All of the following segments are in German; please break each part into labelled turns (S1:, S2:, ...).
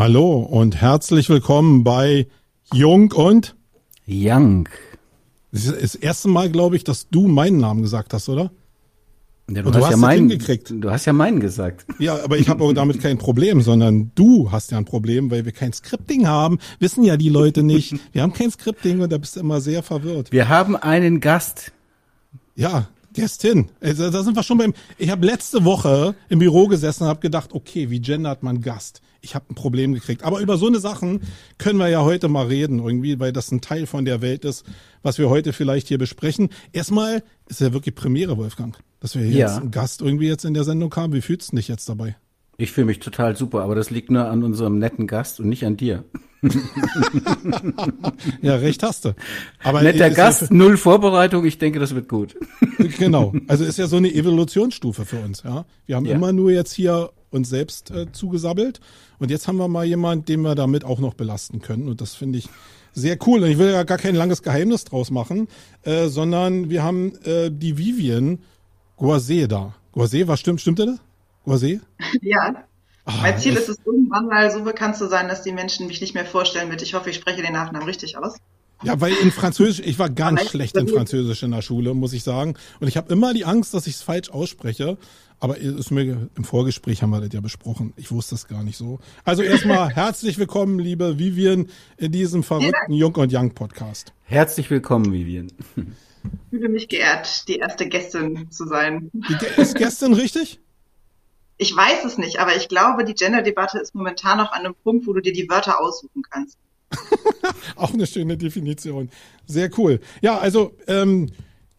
S1: Hallo und herzlich willkommen bei Jung und
S2: Young.
S1: Das ist das erste Mal, glaube ich, dass du meinen Namen gesagt hast, oder?
S2: Ja,
S1: Und du hast
S2: ja meinen
S1: hingekriegt.
S2: Du hast ja meinen gesagt.
S1: Ja, aber ich habe auch damit kein Problem, sondern du hast ja ein Problem, weil wir kein Scripting haben. Wissen ja die Leute nicht. Wir haben kein Scripting und da bist du immer sehr verwirrt.
S2: Wir haben einen Gast.
S1: Ja, Gästin. Also, da sind wir schon beim. Ich habe letzte Woche im Büro gesessen und habe gedacht, okay, wie gendert man Gast? Ich habe ein Problem gekriegt. Aber über so eine Sachen können wir ja heute mal reden, irgendwie, weil das ein Teil von der Welt ist, was wir heute vielleicht hier besprechen. Erstmal ist ja wirklich Premiere, Wolfgang, dass wir hier
S2: Ja.
S1: jetzt einen Gast irgendwie jetzt in der Sendung haben. Wie fühlst du dich jetzt dabei?
S2: Ich fühle mich total super, aber das liegt nur an unserem netten Gast und nicht an dir.
S1: Ja, recht hast du. Aber
S2: Netter
S1: ist ja
S2: Gast, null Vorbereitung, ich denke, das wird gut.
S1: Genau. Also ist ja so eine Evolutionsstufe für uns, ja. Wir haben
S2: Ja.
S1: immer nur jetzt hier uns selbst äh, zugesabbelt und jetzt haben wir mal jemand, den wir damit auch noch belasten können und das finde ich sehr cool. Und ich will ja gar kein langes Geheimnis draus machen, äh, sondern wir haben äh, die Vivian Goisé da. Goisé, was stimmt, stimmte das? Goisé?
S3: Ja.
S1: Ah,
S3: mein Ziel ist es irgendwann mal so bekannt zu sein, dass die Menschen mich nicht mehr vorstellen mit. Ich hoffe, ich spreche den Nachnamen richtig aus.
S1: Ja, weil in Französisch, ich war ganz schlecht in Französisch in der Schule, muss ich sagen. Und ich habe immer die Angst, dass ich es falsch ausspreche. Aber ist mir, im Vorgespräch haben wir das ja besprochen. Ich wusste es gar nicht so. Also erstmal herzlich willkommen, liebe Vivian, in diesem verrückten Jung und Young Podcast.
S2: Herzlich willkommen, Vivian.
S3: Ich fühle mich geehrt, die erste Gästin zu sein.
S1: Ist gestern richtig?
S3: Ich weiß es nicht, aber ich glaube, die Gender-Debatte ist momentan noch an einem Punkt, wo du dir die Wörter aussuchen kannst.
S1: Auch eine schöne Definition. Sehr cool. Ja, also ähm,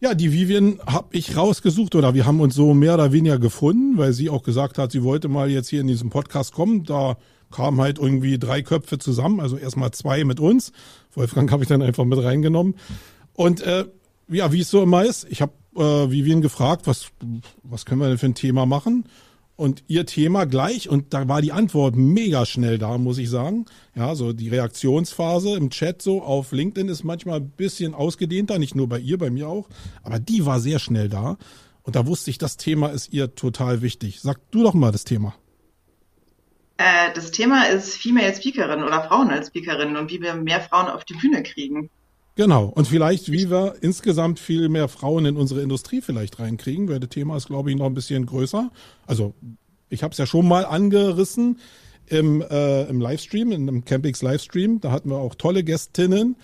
S1: ja, die Vivian habe ich rausgesucht oder wir haben uns so mehr oder weniger gefunden, weil sie auch gesagt hat, sie wollte mal jetzt hier in diesem Podcast kommen. Da kamen halt irgendwie drei Köpfe zusammen, also erstmal zwei mit uns. Wolfgang habe ich dann einfach mit reingenommen. Und äh, ja, wie es so immer ist, ich habe äh, Vivian gefragt, was, was können wir denn für ein Thema machen? Und ihr Thema gleich, und da war die Antwort mega schnell da, muss ich sagen. Ja, so die Reaktionsphase im Chat so auf LinkedIn ist manchmal ein bisschen ausgedehnter, nicht nur bei ihr, bei mir auch. Aber die war sehr schnell da. Und da wusste ich, das Thema ist ihr total wichtig. Sag du doch mal das Thema.
S3: Äh, das Thema ist Female Speakerin oder Frauen als Speakerin und wie wir mehr Frauen auf die Bühne kriegen.
S1: Genau. Und vielleicht, wie wir insgesamt viel mehr Frauen in unsere Industrie vielleicht reinkriegen, weil das Thema ist, glaube ich, noch ein bisschen größer. Also ich habe es ja schon mal angerissen im, äh, im Livestream, in einem Campix Livestream. Da hatten wir auch tolle Gästinnen.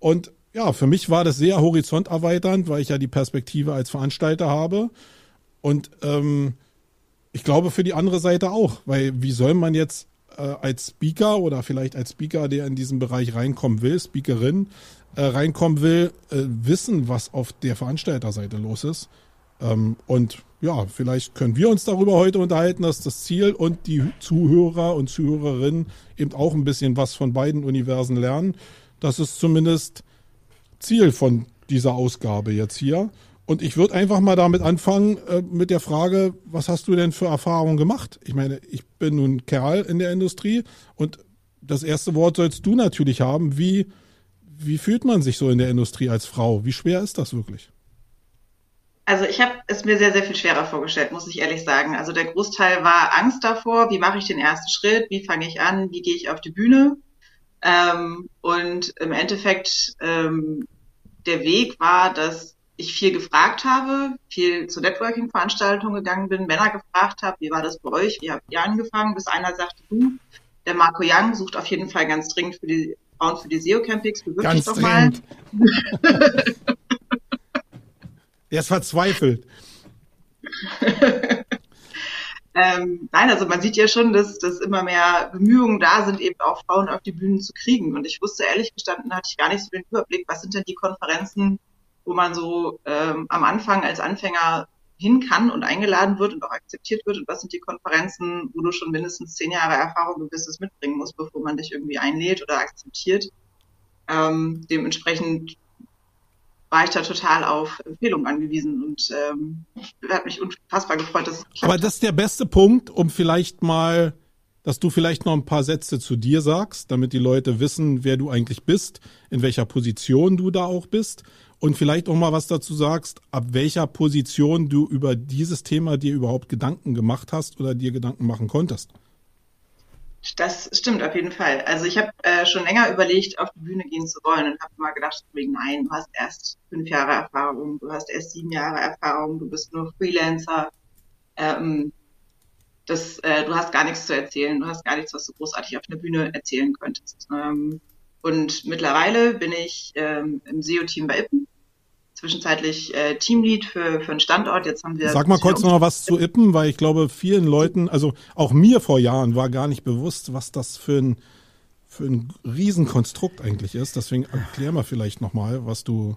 S1: Und ja, für mich war das sehr horizonterweiternd, weil ich ja die Perspektive als Veranstalter habe. Und ähm, ich glaube für die andere Seite auch, weil wie soll man jetzt äh, als Speaker oder vielleicht als Speaker, der in diesen Bereich reinkommen will, Speakerin, äh, reinkommen will, äh, wissen, was auf der Veranstalterseite los ist. Ähm, und ja, vielleicht können wir uns darüber heute unterhalten, dass das Ziel und die Zuhörer und Zuhörerinnen eben auch ein bisschen was von beiden Universen lernen. Das ist zumindest Ziel von dieser Ausgabe jetzt hier. Und ich würde einfach mal damit anfangen äh, mit der Frage, was hast du denn für Erfahrungen gemacht? Ich meine, ich bin nun Kerl in der Industrie und das erste Wort sollst du natürlich haben. Wie, wie fühlt man sich so in der Industrie als Frau? Wie schwer ist das wirklich?
S3: Also ich habe es mir sehr, sehr viel schwerer vorgestellt, muss ich ehrlich sagen. Also der Großteil war Angst davor, wie mache ich den ersten Schritt, wie fange ich an, wie gehe ich auf die Bühne. Ähm, und im Endeffekt ähm, der Weg war, dass ich viel gefragt habe, viel zu Networking-Veranstaltungen gegangen bin, Männer gefragt habe, wie war das bei euch, wie habt ihr angefangen, bis einer sagte, du, der Marco Young sucht auf jeden Fall ganz dringend für die Frauen für die SEO-Campings, bewirb dich
S1: Ganz
S3: doch mal.
S1: er ist verzweifelt.
S3: Ähm, nein, also man sieht ja schon, dass, dass immer mehr Bemühungen da sind, eben auch Frauen auf die Bühnen zu kriegen. Und ich wusste ehrlich gestanden, hatte ich gar nicht so den Überblick, was sind denn die Konferenzen, wo man so ähm, am Anfang als Anfänger hin kann und eingeladen wird und auch akzeptiert wird und was sind die Konferenzen, wo du schon mindestens zehn Jahre Erfahrung gewisses mitbringen musst, bevor man dich irgendwie einlädt oder akzeptiert. Ähm, dementsprechend war ich da total auf Empfehlungen angewiesen und ähm, hat mich unfassbar gefreut, dass es geklappt
S1: Aber das ist der beste Punkt, um vielleicht mal, dass du vielleicht noch ein paar Sätze zu dir sagst, damit die Leute wissen, wer du eigentlich bist, in welcher Position du da auch bist und vielleicht auch mal was dazu sagst, ab welcher Position du über dieses Thema dir überhaupt Gedanken gemacht hast oder dir Gedanken machen konntest.
S3: Das stimmt auf jeden Fall. Also ich habe äh, schon länger überlegt, auf die Bühne gehen zu wollen und habe immer gedacht, nein, du hast erst fünf Jahre Erfahrung, du hast erst sieben Jahre Erfahrung, du bist nur Freelancer. Ähm, das, äh, du hast gar nichts zu erzählen, du hast gar nichts, was du großartig auf einer Bühne erzählen könntest. Ähm, und mittlerweile bin ich ähm, im SEO-Team bei Ippen zwischenzeitlich äh, Teamlead für, für einen Standort. Jetzt haben wir.
S1: Sag mal kurz noch was zu Ippen, weil ich glaube, vielen Leuten, also auch mir vor Jahren, war gar nicht bewusst, was das für ein, für ein Riesenkonstrukt eigentlich ist. Deswegen erklär mal vielleicht nochmal, was du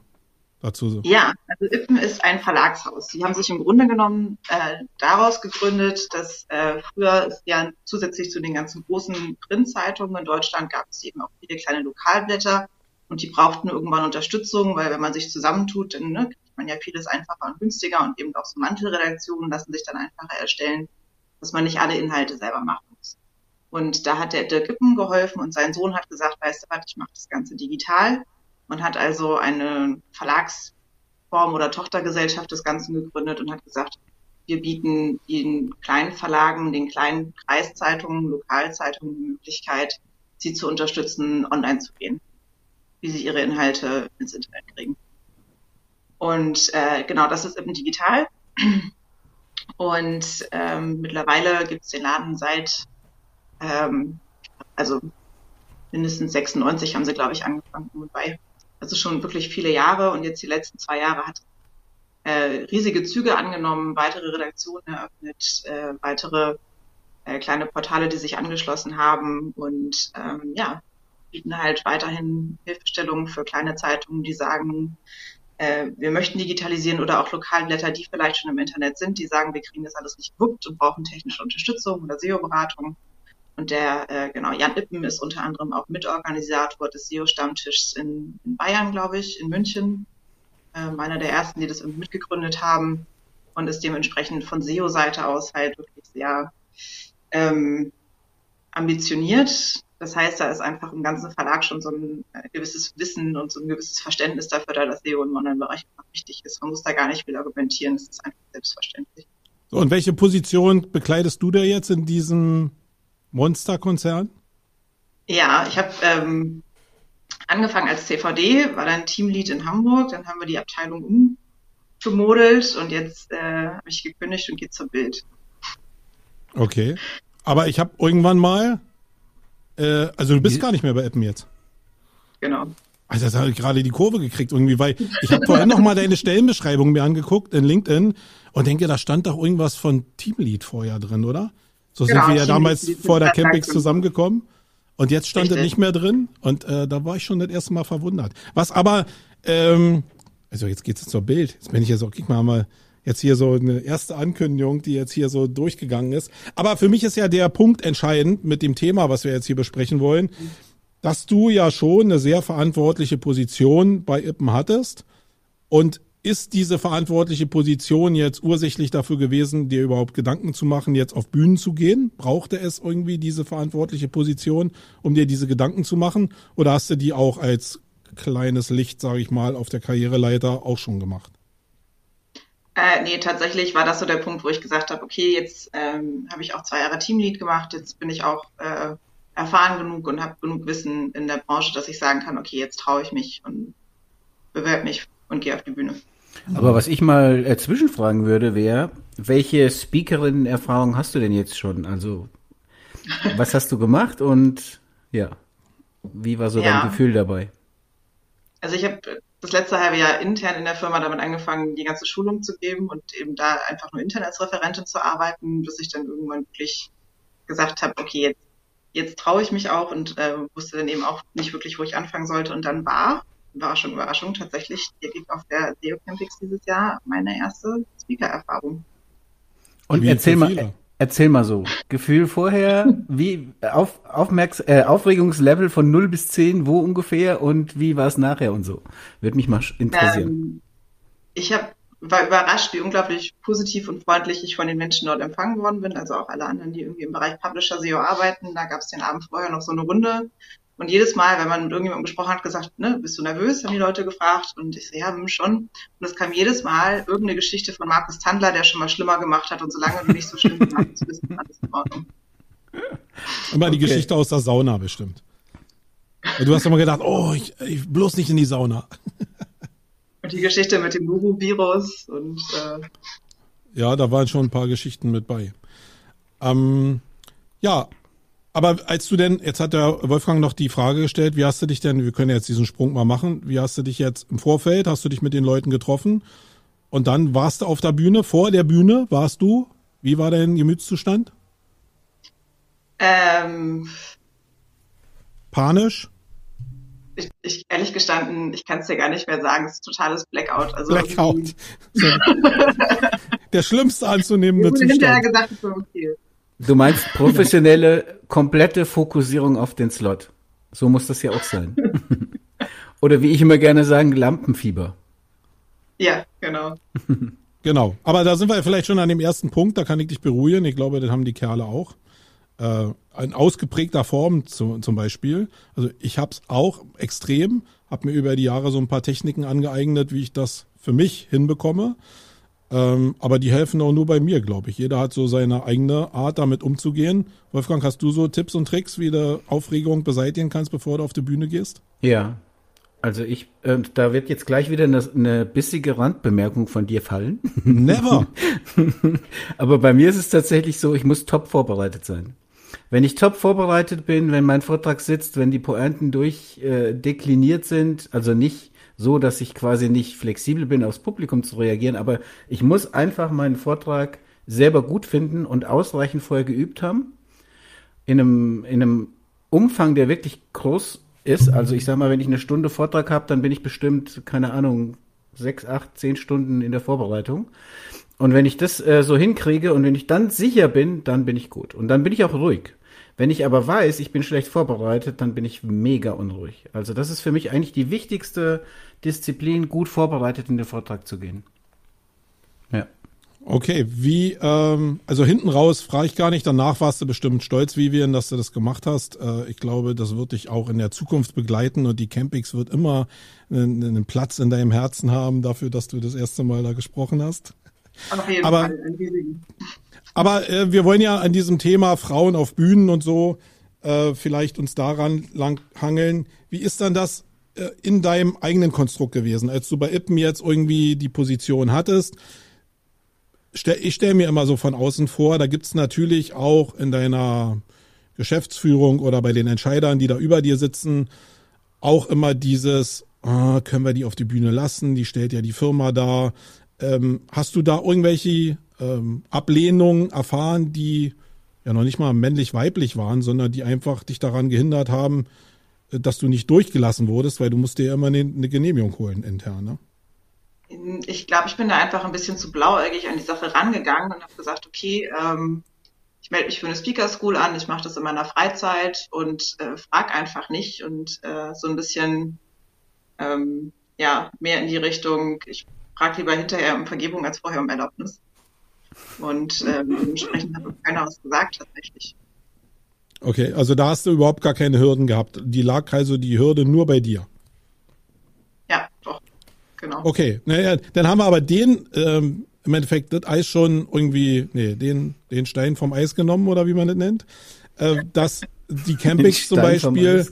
S1: dazu.
S3: Ja, also Ippen ist ein Verlagshaus. Sie haben sich im Grunde genommen äh, daraus gegründet, dass äh, früher ja zusätzlich zu den ganzen großen Printzeitungen in Deutschland gab es eben auch viele kleine Lokalblätter und die brauchten irgendwann Unterstützung, weil wenn man sich zusammentut, dann ne, kriegt man ja vieles einfacher und günstiger und eben auch so Mantelredaktionen lassen sich dann einfacher erstellen, dass man nicht alle Inhalte selber machen muss. Und da hat der Dirk Gippen geholfen und sein Sohn hat gesagt, weißt du was, ich mache das Ganze digital und hat also eine Verlagsform oder Tochtergesellschaft des Ganzen gegründet und hat gesagt, wir bieten den kleinen Verlagen, den kleinen Kreiszeitungen, Lokalzeitungen die Möglichkeit, sie zu unterstützen, online zu gehen wie sie ihre Inhalte ins Internet kriegen. Und äh, genau, das ist eben digital. Und ähm, mittlerweile gibt es den Laden seit, ähm, also mindestens 96 haben sie, glaube ich, angefangen bei. Also schon wirklich viele Jahre und jetzt die letzten zwei Jahre hat äh, riesige Züge angenommen, weitere Redaktionen eröffnet, äh, weitere äh, kleine Portale, die sich angeschlossen haben und ähm, ja, bieten halt weiterhin Hilfestellungen für kleine Zeitungen, die sagen, äh, wir möchten digitalisieren oder auch Lokalblätter, die vielleicht schon im Internet sind, die sagen, wir kriegen das alles nicht gewuppt und brauchen technische Unterstützung oder SEO-Beratung. Und der, äh, genau, Jan Ippen ist unter anderem auch Mitorganisator des SEO-Stammtischs in, in, Bayern, glaube ich, in München. Ähm, einer der ersten, die das mitgegründet haben und ist dementsprechend von SEO-Seite aus halt wirklich sehr ähm, ambitioniert, das heißt, da ist einfach im ganzen Verlag schon so ein äh, gewisses Wissen und so ein gewisses Verständnis dafür da, dass SEO im Online-Bereich wichtig ist. Man muss da gar nicht viel argumentieren, das ist einfach selbstverständlich.
S1: So, und welche Position bekleidest du da jetzt in diesem Monster-Konzern?
S3: Ja, ich habe ähm, angefangen als CVD, war dann Teamlead in Hamburg, dann haben wir die Abteilung umgemodelt und jetzt äh, habe ich gekündigt und gehe zur Bild.
S1: Okay. Aber ich habe irgendwann mal äh, also du bist gar nicht mehr bei Appen jetzt.
S3: Genau.
S1: Also das habe ich gerade die Kurve gekriegt irgendwie, weil ich habe vorhin noch mal deine Stellenbeschreibung mir angeguckt in LinkedIn und denke, da stand doch irgendwas von Teamlead vorher drin, oder? So genau, sind wir ja damals vor der Campix zusammengekommen und jetzt stand es nicht mehr drin und äh, da war ich schon das erste Mal verwundert. Was aber, ähm, also jetzt geht's zur Bild. Jetzt bin ich ja so, guck mal, mal jetzt hier so eine erste Ankündigung, die jetzt hier so durchgegangen ist. Aber für mich ist ja der Punkt entscheidend mit dem Thema, was wir jetzt hier besprechen wollen, dass du ja schon eine sehr verantwortliche Position bei Ippen hattest. Und ist diese verantwortliche Position jetzt ursächlich dafür gewesen, dir überhaupt Gedanken zu machen, jetzt auf Bühnen zu gehen? Brauchte es irgendwie diese verantwortliche Position, um dir diese Gedanken zu machen? Oder hast du die auch als kleines Licht, sage ich mal, auf der Karriereleiter auch schon gemacht?
S3: Äh, nee, tatsächlich war das so der Punkt, wo ich gesagt habe, okay, jetzt ähm, habe ich auch zwei Jahre Teamlead gemacht, jetzt bin ich auch äh, erfahren genug und habe genug Wissen in der Branche, dass ich sagen kann, okay, jetzt traue ich mich und bewerbe mich und gehe auf die Bühne.
S2: Aber was ich mal äh, zwischenfragen würde, wäre, welche Speakerin-Erfahrung hast du denn jetzt schon? Also, was hast du gemacht und ja, wie war so ja. dein Gefühl dabei?
S3: Also ich habe das letzte halbe Jahr intern in der Firma damit angefangen, die ganze Schulung zu geben und eben da einfach nur intern als Referentin zu arbeiten, bis ich dann irgendwann wirklich gesagt habe, okay, jetzt, jetzt traue ich mich auch und äh, wusste dann eben auch nicht wirklich, wo ich anfangen sollte. Und dann war, Überraschung, Überraschung, tatsächlich der Gig auf der SEO Campix dieses Jahr meine erste Speaker-Erfahrung.
S2: Und erzähl mal, Erzähl mal so. Gefühl vorher, wie auf, Aufmerks äh, Aufregungslevel von 0 bis 10, wo ungefähr und wie war es nachher und so. Würde mich mal interessieren. Ähm,
S3: ich hab, war überrascht, wie unglaublich positiv und freundlich ich von den Menschen dort empfangen worden bin. Also auch alle anderen, die irgendwie im Bereich Publisher SEO arbeiten. Da gab es den Abend vorher noch so eine Runde und jedes Mal, wenn man mit irgendjemandem gesprochen hat, gesagt, ne, bist du nervös, haben die Leute gefragt. Und ich so, ja, schon. Und es kam jedes Mal irgendeine Geschichte von Markus Tandler, der schon mal schlimmer gemacht hat. Und solange du nicht so schlimm gemacht hast, bist du alles in Ordnung.
S1: Immer die Geschichte aus der Sauna bestimmt. Du hast immer gedacht, oh, ich, ich bloß nicht in die Sauna.
S3: Und die Geschichte mit dem Nuru-Virus und äh
S1: ja, da waren schon ein paar Geschichten mit bei. Ähm, ja, aber als du denn, jetzt hat der Wolfgang noch die Frage gestellt, wie hast du dich denn, wir können jetzt diesen Sprung mal machen, wie hast du dich jetzt im Vorfeld, hast du dich mit den Leuten getroffen und dann warst du auf der Bühne, vor der Bühne warst du, wie war dein Gemütszustand?
S3: Ähm,
S1: Panisch?
S3: Ich, ich, ehrlich gestanden, ich kann es dir gar nicht mehr sagen. Es ist totales Blackout. Also
S1: Blackout. der schlimmste anzunehmende
S3: Zustand. Hinterher gesagt, es war okay.
S2: Du meinst professionelle, komplette Fokussierung auf den Slot. So muss das ja auch sein. Oder wie ich immer gerne sagen, Lampenfieber.
S3: Ja, genau.
S1: genau. Aber da sind wir vielleicht schon an dem ersten Punkt, da kann ich dich beruhigen. Ich glaube, das haben die Kerle auch. Äh, in ausgeprägter Form zu, zum Beispiel. Also ich habe es auch extrem, habe mir über die Jahre so ein paar Techniken angeeignet, wie ich das für mich hinbekomme. Ähm, aber die helfen auch nur bei mir, glaube ich. Jeder hat so seine eigene Art, damit umzugehen. Wolfgang, hast du so Tipps und Tricks, wie du Aufregung beseitigen kannst, bevor du auf die Bühne gehst?
S2: Ja. Also ich, äh, da wird jetzt gleich wieder eine, eine bissige Randbemerkung von dir fallen.
S1: Never.
S2: aber bei mir ist es tatsächlich so, ich muss top vorbereitet sein. Wenn ich top vorbereitet bin, wenn mein Vortrag sitzt, wenn die Pointen durchdekliniert äh, sind, also nicht so, dass ich quasi nicht flexibel bin, aufs Publikum zu reagieren, aber ich muss einfach meinen Vortrag selber gut finden und ausreichend vorher geübt haben. In einem, in einem Umfang, der wirklich groß ist. Also ich sag mal, wenn ich eine Stunde Vortrag habe, dann bin ich bestimmt, keine Ahnung, sechs, acht, zehn Stunden in der Vorbereitung. Und wenn ich das äh, so hinkriege und wenn ich dann sicher bin, dann bin ich gut. Und dann bin ich auch ruhig. Wenn ich aber weiß, ich bin schlecht vorbereitet, dann bin ich mega unruhig. Also das ist für mich eigentlich die wichtigste Disziplin, gut vorbereitet in den Vortrag zu gehen.
S1: Ja. Okay, wie, ähm, also hinten raus frage ich gar nicht, danach warst du bestimmt stolz, Vivian, dass du das gemacht hast. Äh, ich glaube, das wird dich auch in der Zukunft begleiten und die Campix wird immer einen, einen Platz in deinem Herzen haben dafür, dass du das erste Mal da gesprochen hast.
S3: Auf jeden
S1: aber,
S3: Fall.
S1: Aber äh, wir wollen ja an diesem Thema Frauen auf Bühnen und so äh, vielleicht uns daran lang hangeln. Wie ist dann das äh, in deinem eigenen Konstrukt gewesen, als du bei Ippen jetzt irgendwie die Position hattest? Stell, ich stelle mir immer so von außen vor, da gibt's natürlich auch in deiner Geschäftsführung oder bei den Entscheidern, die da über dir sitzen, auch immer dieses, oh, können wir die auf die Bühne lassen, die stellt ja die Firma da. Ähm, hast du da irgendwelche ähm, Ablehnungen erfahren, die ja noch nicht mal männlich-weiblich waren, sondern die einfach dich daran gehindert haben, äh, dass du nicht durchgelassen wurdest, weil du musst dir ja immer eine, Genehmigung holen intern, ne?
S3: Ich glaube, ich bin da einfach ein bisschen zu blauäugig an die Sache rangegangen und habe gesagt, okay, ähm, ich melde mich für eine Speaker School an, ich mache das in meiner Freizeit und äh, frag einfach nicht und äh, so ein bisschen ähm, ja mehr in die Richtung, ich frage lieber hinterher um Vergebung als vorher um Erlaubnis. Und ähm, dementsprechend hat uns keiner was gesagt tatsächlich.
S1: Okay, also da hast du überhaupt gar keine Hürden gehabt. Die lag also die Hürde nur bei dir.
S3: Ja, doch, genau.
S1: Okay, naja, dann haben wir aber den ähm, im Endeffekt das Eis schon irgendwie, nee, den, den Stein vom Eis genommen oder wie man das nennt. Äh, dass die Campings zum Beispiel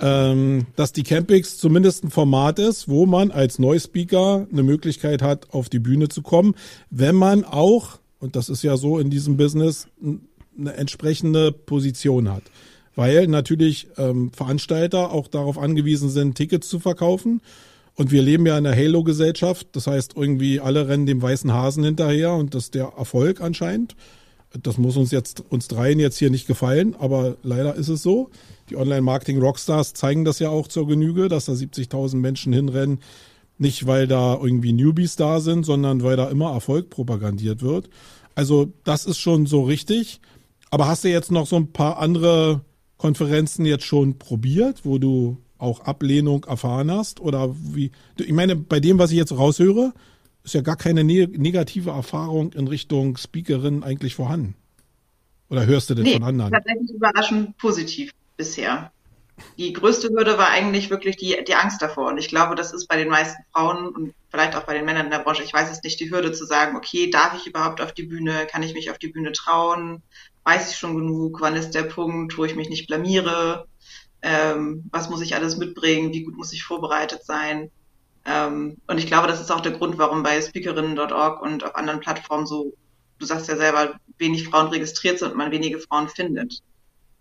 S1: ähm, dass die Campix zumindest ein Format ist, wo man als Neuspeaker eine Möglichkeit hat, auf die Bühne zu kommen, wenn man auch, und das ist ja so in diesem Business, eine entsprechende Position hat. Weil natürlich ähm, Veranstalter auch darauf angewiesen sind, Tickets zu verkaufen. Und wir leben ja in einer Halo-Gesellschaft. Das heißt, irgendwie alle rennen dem weißen Hasen hinterher und das ist der Erfolg anscheinend. Das muss uns jetzt, uns dreien jetzt hier nicht gefallen, aber leider ist es so. Die Online-Marketing-Rockstars zeigen das ja auch zur Genüge, dass da 70.000 Menschen hinrennen. Nicht, weil da irgendwie Newbies da sind, sondern weil da immer Erfolg propagandiert wird. Also das ist schon so richtig. Aber hast du jetzt noch so ein paar andere Konferenzen jetzt schon probiert, wo du auch Ablehnung erfahren hast? Oder wie? Ich meine, bei dem, was ich jetzt raushöre, ist ja gar keine ne negative Erfahrung in Richtung Speakerin eigentlich vorhanden. Oder hörst du das nee, von anderen?
S3: Tatsächlich überraschend positiv bisher. die größte Hürde war eigentlich wirklich die, die Angst davor. Und ich glaube, das ist bei den meisten Frauen und vielleicht auch bei den Männern in der Branche, ich weiß es nicht, die Hürde zu sagen, okay, darf ich überhaupt auf die Bühne? Kann ich mich auf die Bühne trauen? Weiß ich schon genug? Wann ist der Punkt, wo ich mich nicht blamiere? Ähm, was muss ich alles mitbringen? Wie gut muss ich vorbereitet sein? Ähm, und ich glaube, das ist auch der Grund, warum bei speakerinnen.org und auf anderen Plattformen so, du sagst ja selber, wenig Frauen registriert sind und man wenige Frauen findet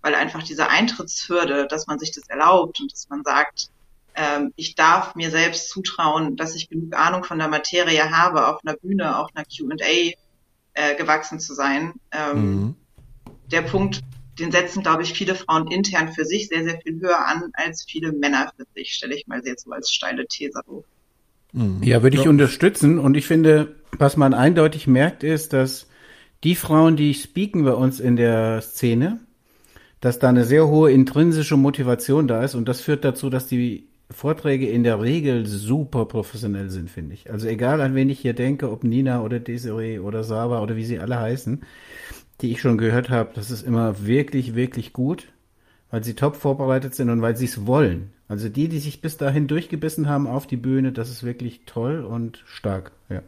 S3: weil einfach diese Eintrittshürde, dass man sich das erlaubt und dass man sagt, ähm, ich darf mir selbst zutrauen, dass ich genug Ahnung von der Materie habe, auf einer Bühne, auf einer Q&A äh, gewachsen zu sein. Ähm, mhm. Der Punkt, den setzen, glaube ich, viele Frauen intern für sich sehr, sehr viel höher an als viele Männer für sich, stelle ich mal jetzt so als steile These hoch.
S2: Mhm. Ja, würde ich unterstützen. Und ich finde, was man eindeutig merkt, ist, dass die Frauen, die speaken bei uns in der Szene, dass da eine sehr hohe intrinsische Motivation da ist und das führt dazu, dass die Vorträge in der Regel super professionell sind, finde ich. Also egal, an wen ich hier denke, ob Nina oder Desiree oder Saba oder wie sie alle heißen, die ich schon gehört habe, das ist immer wirklich, wirklich gut, weil sie top vorbereitet sind und weil sie es wollen. Also die, die sich bis dahin durchgebissen haben auf die Bühne, das ist wirklich toll und stark, ja.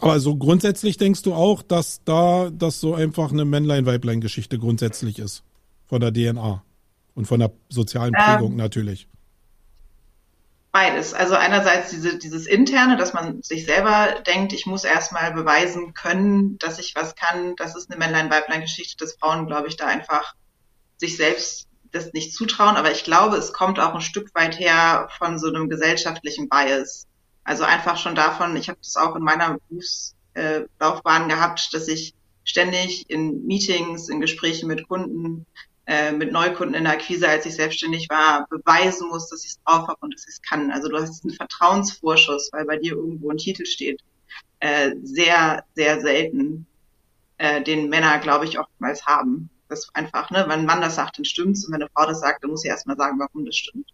S1: Aber so grundsätzlich denkst du auch, dass da das so einfach eine Männlein-Weiblein-Geschichte grundsätzlich ist. Von der DNA. Und von der sozialen ähm, Prägung ähm, natürlich.
S3: Beides. Also einerseits diese, dieses Interne, dass man sich selber denkt, ich muss erstmal beweisen können, dass ich was kann. Das ist eine Männlein-Weiblein-Geschichte, dass Frauen, glaube ich, da einfach sich selbst das nicht zutrauen. Aber ich glaube, es kommt auch ein Stück weit her von so einem gesellschaftlichen Bias. Also einfach schon davon, ich habe das auch in meiner Berufslaufbahn gehabt, dass ich ständig in Meetings, in Gesprächen mit Kunden, äh, mit Neukunden in der Akquise, als ich selbstständig war, beweisen muss, dass ich es drauf habe und dass ich es kann. Also du hast einen Vertrauensvorschuss, weil bei dir irgendwo ein Titel steht. Äh, sehr, sehr selten, äh, den Männer, glaube ich, oftmals haben. Das einfach, ne, wenn ein Mann das sagt, dann stimmt's. Und wenn eine Frau das sagt, dann muss sie erstmal sagen, warum das stimmt.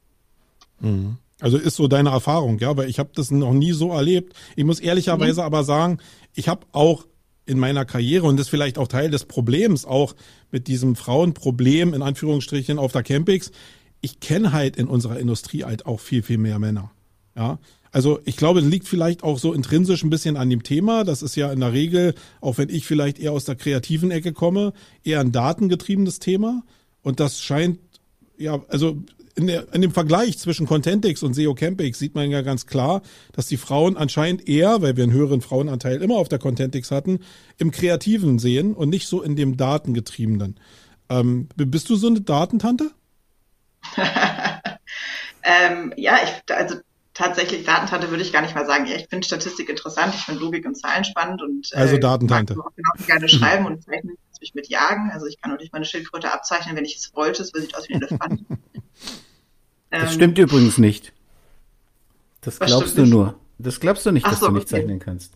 S1: Mhm. Also ist so deine Erfahrung, ja, weil ich habe das noch nie so erlebt. Ich muss ehrlicherweise mhm. aber sagen, ich habe auch in meiner Karriere und das ist vielleicht auch Teil des Problems auch mit diesem Frauenproblem in Anführungsstrichen auf der Campix. Ich kenne halt in unserer Industrie halt auch viel viel mehr Männer. Ja, also ich glaube, es liegt vielleicht auch so intrinsisch ein bisschen an dem Thema. Das ist ja in der Regel, auch wenn ich vielleicht eher aus der kreativen Ecke komme, eher ein datengetriebenes Thema. Und das scheint ja, also in, der, in dem Vergleich zwischen Contentix und SEO Campix sieht man ja ganz klar, dass die Frauen anscheinend eher, weil wir einen höheren Frauenanteil immer auf der Contentix hatten, im Kreativen sehen und nicht so in dem Datengetriebenen. Ähm, bist du so eine Datentante?
S3: ähm, ja, ich, also tatsächlich Datentante würde ich gar nicht mal sagen. Ich finde Statistik interessant, ich finde Logik und Zahlen spannend und
S1: äh, also Datentante.
S3: mag auch genau gerne schreiben und zeichnen, mich mit jagen. Also ich kann natürlich meine Schildkröte abzeichnen, wenn ich es wollte. Es sieht aus wie ein Elefant.
S2: Das ähm, stimmt übrigens nicht. Das glaubst du nicht? nur. Das glaubst du nicht, Ach dass so, du nicht okay. zeichnen kannst.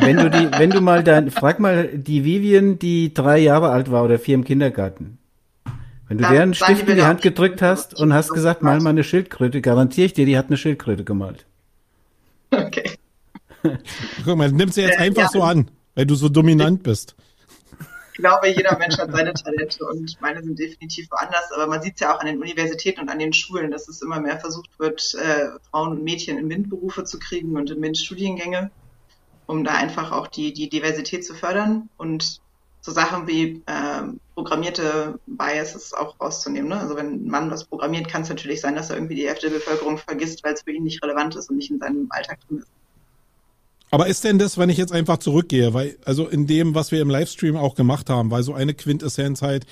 S2: Wenn du die, wenn du mal dein, frag mal die Vivian, die drei Jahre alt war oder vier im Kindergarten. Wenn du deren Stift in die Hand gedrückt hast und hast gesagt, mal mal eine Schildkröte, garantiere ich dir, die hat eine Schildkröte gemalt.
S3: Okay.
S1: Guck mal, nimm sie jetzt äh, einfach ja. so an, weil du so dominant bist
S3: glaube, jeder Mensch hat seine Talente und meine sind definitiv woanders. Aber man sieht es ja auch an den Universitäten und an den Schulen, dass es immer mehr versucht wird, äh, Frauen und Mädchen in MINT-Berufe zu kriegen und in MINT-Studiengänge, um da einfach auch die, die Diversität zu fördern und so Sachen wie äh, programmierte Biases auch rauszunehmen. Ne? Also wenn ein Mann was programmiert, kann es natürlich sein, dass er irgendwie die Hälfte der Bevölkerung vergisst, weil es für ihn nicht relevant ist und nicht in seinem Alltag drin ist.
S1: Aber ist denn das, wenn ich jetzt einfach zurückgehe, weil, also in dem, was wir im Livestream auch gemacht haben, weil so eine Quintessenz halt,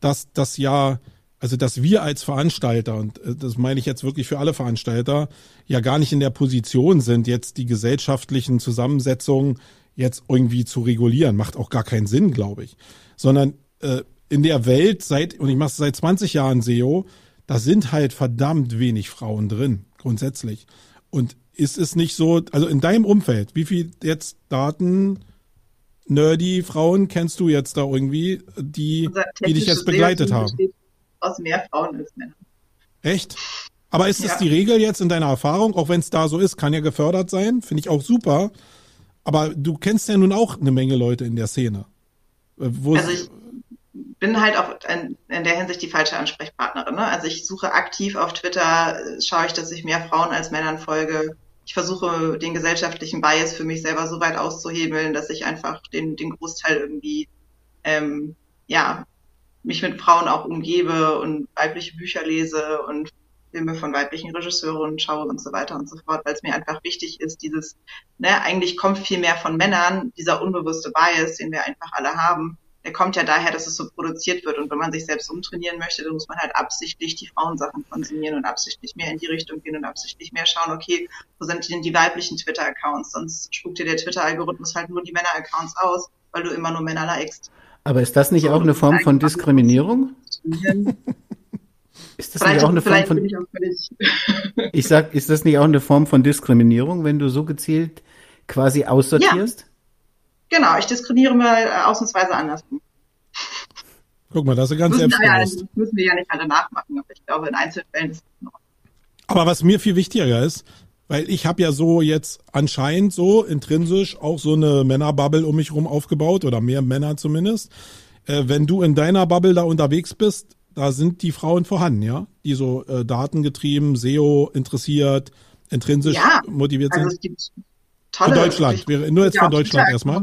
S1: dass das ja, also dass wir als Veranstalter, und äh, das meine ich jetzt wirklich für alle Veranstalter, ja gar nicht in der Position sind, jetzt die gesellschaftlichen Zusammensetzungen jetzt irgendwie zu regulieren. Macht auch gar keinen Sinn, glaube ich. Sondern äh, in der Welt seit, und ich mache es seit 20 Jahren SEO, da sind halt verdammt wenig Frauen drin, grundsätzlich. Und ist es nicht so, also in deinem Umfeld, wie viel jetzt Daten nerdy Frauen kennst du jetzt da irgendwie, die, die dich jetzt begleitet haben?
S3: Aus mehr Frauen als Männer.
S1: Echt? Aber ist das ja. die Regel jetzt in deiner Erfahrung, auch wenn es da so ist, kann ja gefördert sein, finde ich auch super. Aber du kennst ja nun auch eine Menge Leute in der Szene.
S3: Äh, wo also ich, bin halt auch in, in, der Hinsicht die falsche Ansprechpartnerin. Ne? Also ich suche aktiv auf Twitter, schaue ich, dass ich mehr Frauen als Männern folge. Ich versuche den gesellschaftlichen Bias für mich selber so weit auszuhebeln, dass ich einfach den, den Großteil irgendwie ähm, ja mich mit Frauen auch umgebe und weibliche Bücher lese und Filme von weiblichen Regisseuren schaue und so weiter und so fort, weil es mir einfach wichtig ist, dieses, ne, eigentlich kommt viel mehr von Männern, dieser unbewusste Bias, den wir einfach alle haben, der kommt ja daher, dass es so produziert wird. Und wenn man sich selbst umtrainieren möchte, dann muss man halt absichtlich die Frauensachen konsumieren und absichtlich mehr in die Richtung gehen und absichtlich mehr schauen, okay, wo sind denn die weiblichen Twitter-Accounts? Sonst spuckt dir der Twitter-Algorithmus halt nur die Männer-Accounts aus, weil du immer nur Männer likest.
S2: Aber ist das nicht so, auch eine Form von Diskriminierung? Ist das nicht auch eine Form von ich, ich sag, ist das nicht auch eine Form von Diskriminierung, wenn du so gezielt quasi aussortierst?
S3: Ja. Genau, ich diskriminiere mal äh, ausnahmsweise andersrum.
S1: Guck mal, das ist ganz
S3: müssen, ja, müssen wir ja nicht alle nachmachen, aber ich glaube, in Einzelfällen ist es noch.
S1: Aber was mir viel wichtiger ist, weil ich habe ja so jetzt anscheinend so intrinsisch auch so eine Männerbubble um mich rum aufgebaut oder mehr Männer zumindest. Äh, wenn du in deiner Bubble da unterwegs bist, da sind die Frauen vorhanden, ja, die so äh, datengetrieben, SEO interessiert, intrinsisch ja, motiviert also sind. Es gibt tolle. Von Deutschland, wäre nur jetzt von Deutschland erstmal.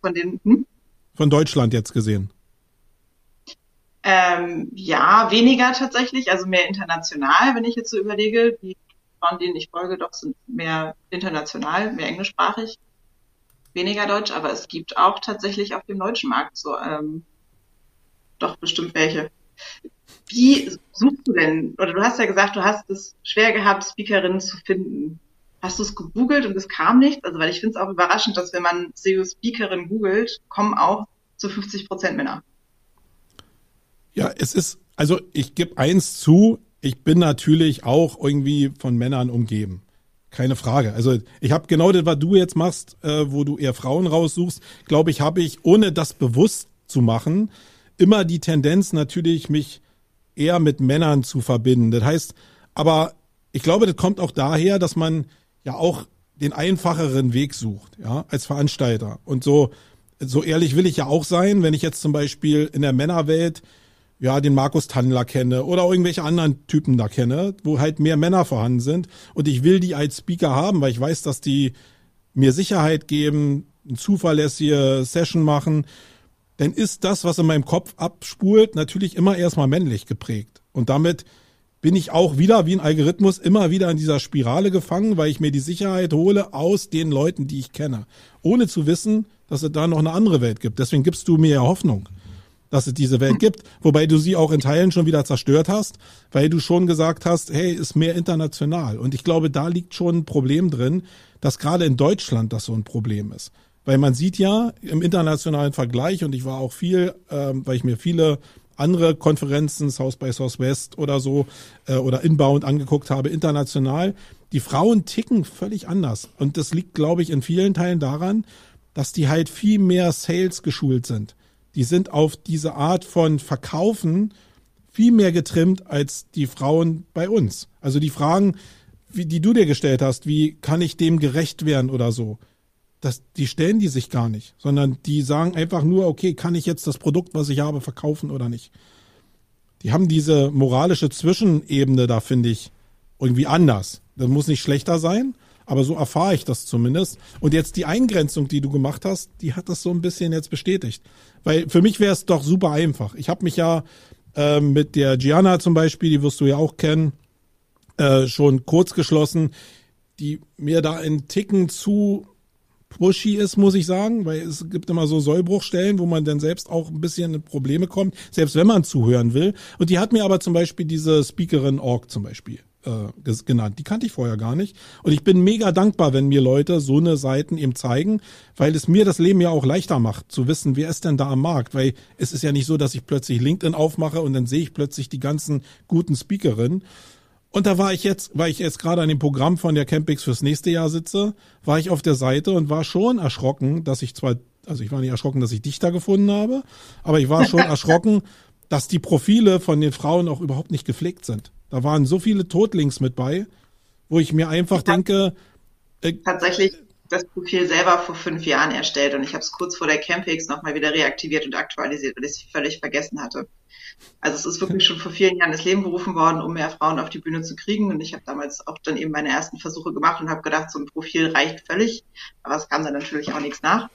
S1: Von den, hm? Von Deutschland jetzt gesehen.
S3: Ähm, ja, weniger tatsächlich, also mehr international, wenn ich jetzt so überlege. Die Frauen, denen ich folge, doch sind mehr international, mehr englischsprachig, weniger Deutsch, aber es gibt auch tatsächlich auf dem deutschen Markt so ähm, doch bestimmt welche. Wie suchst du denn, oder du hast ja gesagt, du hast es schwer gehabt, Speakerinnen zu finden. Hast du es gegoogelt und es kam nicht? Also, weil ich finde es auch überraschend, dass wenn man SEO-Speakerin googelt, kommen auch zu 50 Prozent Männer.
S1: Ja, es ist, also ich gebe eins zu, ich bin natürlich auch irgendwie von Männern umgeben. Keine Frage. Also ich habe genau das, was du jetzt machst, äh, wo du eher Frauen raussuchst, glaube ich, habe ich, ohne das bewusst zu machen, immer die Tendenz natürlich, mich eher mit Männern zu verbinden. Das heißt, aber ich glaube, das kommt auch daher, dass man ja auch den einfacheren Weg sucht, ja, als Veranstalter. Und so, so ehrlich will ich ja auch sein, wenn ich jetzt zum Beispiel in der Männerwelt ja, den Markus Tandler kenne oder irgendwelche anderen Typen da kenne, wo halt mehr Männer vorhanden sind und ich will die als Speaker haben, weil ich weiß, dass die mir Sicherheit geben, eine zuverlässige Session machen, dann ist das, was in meinem Kopf abspult, natürlich immer erstmal männlich geprägt. Und damit bin ich auch wieder wie ein Algorithmus immer wieder in dieser Spirale gefangen, weil ich mir die Sicherheit hole aus den Leuten, die ich kenne, ohne zu wissen, dass es da noch eine andere Welt gibt. Deswegen gibst du mir ja Hoffnung, dass es diese Welt gibt, wobei du sie auch in Teilen schon wieder zerstört hast, weil du schon gesagt hast, hey, ist mehr international. Und ich glaube, da liegt schon ein Problem drin, dass gerade in Deutschland das so ein Problem ist. Weil man sieht ja im internationalen Vergleich, und ich war auch viel, ähm, weil ich mir viele andere Konferenzen, South by Southwest oder so, äh, oder Inbound angeguckt habe, international, die Frauen ticken völlig anders. Und das liegt, glaube ich, in vielen Teilen daran, dass die halt viel mehr Sales geschult sind. Die sind auf diese Art von Verkaufen viel mehr getrimmt als die Frauen bei uns. Also die Fragen, wie, die du dir gestellt hast, wie kann ich dem gerecht werden oder so, das, die stellen die sich gar nicht, sondern die sagen einfach nur, okay, kann ich jetzt das Produkt, was ich habe, verkaufen oder nicht? Die haben diese moralische Zwischenebene da, finde ich, irgendwie anders. Das muss nicht schlechter sein, aber so erfahre ich das zumindest. Und jetzt die Eingrenzung, die du gemacht hast, die hat das so ein bisschen jetzt bestätigt. Weil für mich wäre es doch super einfach. Ich habe mich ja äh, mit der Gianna zum Beispiel, die wirst du ja auch kennen, äh, schon kurz geschlossen, die mir da einen Ticken zu pushy ist, muss ich sagen, weil es gibt immer so Sollbruchstellen, wo man dann selbst auch ein bisschen in Probleme kommt, selbst wenn man zuhören will. Und die hat mir aber zum Beispiel diese Speakerin Org zum Beispiel äh, genannt. Die kannte ich vorher gar nicht. Und ich bin mega dankbar, wenn mir Leute so eine Seiten eben zeigen, weil es mir das Leben ja auch leichter macht, zu wissen, wer ist denn da am Markt. Weil es ist ja nicht so, dass ich plötzlich LinkedIn aufmache und dann sehe ich plötzlich die ganzen guten Speakerinnen, und da war ich jetzt, weil ich jetzt gerade an dem Programm von der Campix fürs nächste Jahr sitze, war ich auf der Seite und war schon erschrocken, dass ich zwar, also ich war nicht erschrocken, dass ich Dichter gefunden habe, aber ich war schon erschrocken, dass die Profile von den Frauen auch überhaupt nicht gepflegt sind. Da waren so viele Totlinks mit bei, wo ich mir einfach denke,
S3: äh, tatsächlich das Profil selber vor fünf Jahren erstellt und ich habe es kurz vor der Campix nochmal wieder reaktiviert und aktualisiert, weil ich es völlig vergessen hatte. Also es ist wirklich schon vor vielen Jahren ins Leben gerufen worden, um mehr Frauen auf die Bühne zu kriegen. Und ich habe damals auch dann eben meine ersten Versuche gemacht und habe gedacht, so ein Profil reicht völlig. Aber es kam dann natürlich auch nichts nach.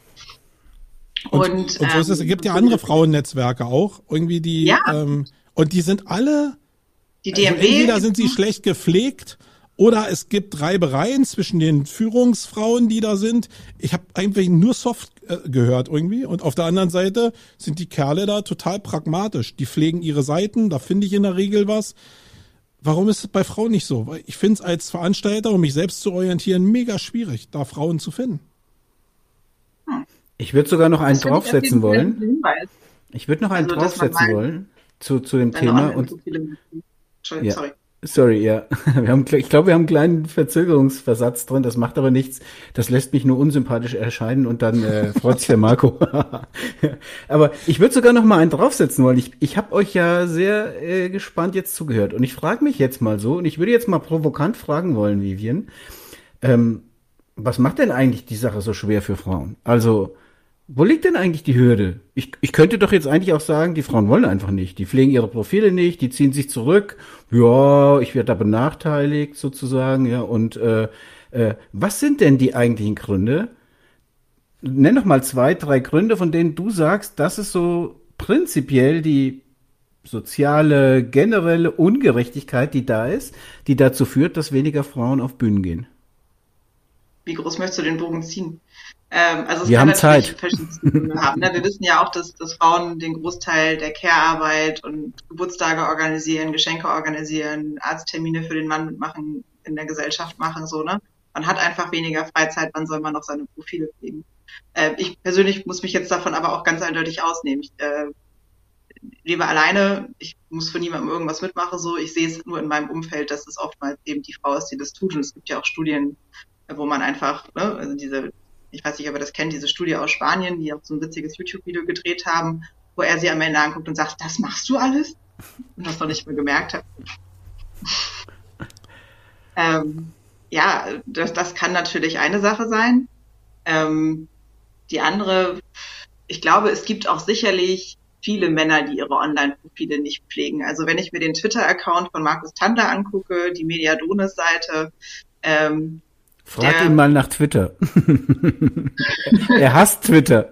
S1: Und, und, so ist es, es gibt ja andere Frauennetzwerke auch, irgendwie die, ja. ähm, und die sind alle,
S3: die DMW. Also
S1: entweder sind sie schlecht gepflegt oder es gibt Reibereien zwischen den Führungsfrauen, die da sind. Ich habe eigentlich nur soft äh, gehört irgendwie. Und auf der anderen Seite sind die Kerle da total pragmatisch. Die pflegen ihre Seiten, da finde ich in der Regel was. Warum ist es bei Frauen nicht so? Weil ich finde es als Veranstalter, um mich selbst zu orientieren, mega schwierig, da Frauen zu finden.
S2: Ich würde sogar noch einen draufsetzen wollen. Ich würde noch einen also, draufsetzen wollen zu, zu dem Thema. Und, ja. Sorry. Sorry, ja. Wir haben, ich glaube, wir haben einen kleinen Verzögerungsversatz drin. Das macht aber nichts. Das lässt mich nur unsympathisch erscheinen und dann äh, freut sich der Marco. aber ich würde sogar noch mal einen draufsetzen wollen. Ich, ich habe euch ja sehr äh, gespannt jetzt zugehört und ich frage mich jetzt mal so und ich würde jetzt mal provokant fragen wollen, Vivian. Ähm, was macht denn eigentlich die Sache so schwer für Frauen? Also wo liegt denn eigentlich die Hürde? Ich, ich könnte doch jetzt eigentlich auch sagen, die Frauen wollen einfach nicht. Die pflegen ihre Profile nicht, die ziehen sich zurück. Ja, ich werde da benachteiligt sozusagen. Ja, und äh, äh, was sind denn die eigentlichen Gründe? Nenn doch mal zwei, drei Gründe, von denen du sagst, das ist so prinzipiell die soziale, generelle Ungerechtigkeit, die da ist, die dazu führt, dass weniger Frauen auf Bühnen gehen.
S3: Wie groß möchtest du den Bogen ziehen? Ähm, also
S2: es Wir haben Zeit.
S3: haben, ne? Wir wissen ja auch, dass, dass Frauen den Großteil der Care-Arbeit und Geburtstage organisieren, Geschenke organisieren, Arzttermine für den Mann mitmachen, in der Gesellschaft machen, so, ne? Man hat einfach weniger Freizeit, wann soll man noch seine Profile pflegen? Äh, ich persönlich muss mich jetzt davon aber auch ganz eindeutig ausnehmen. Ich äh, lebe alleine, ich muss für niemandem irgendwas mitmachen, so. Ich sehe es nur in meinem Umfeld, dass es oftmals eben die Frau ist, die das tut. Und es gibt ja auch Studien, wo man einfach, ne, also diese ich weiß nicht, ob ihr das kennt, diese Studie aus Spanien, die auch so ein witziges YouTube-Video gedreht haben, wo er sie am Ende anguckt und sagt, das machst du alles? Und das noch nicht mehr gemerkt hat. ähm, ja, das, das kann natürlich eine Sache sein. Ähm, die andere, ich glaube, es gibt auch sicherlich viele Männer, die ihre Online-Profile nicht pflegen. Also wenn ich mir den Twitter-Account von Markus Tandler angucke, die Mediadonis-Seite, ähm,
S2: Frag der, ihn mal nach Twitter. er hasst Twitter.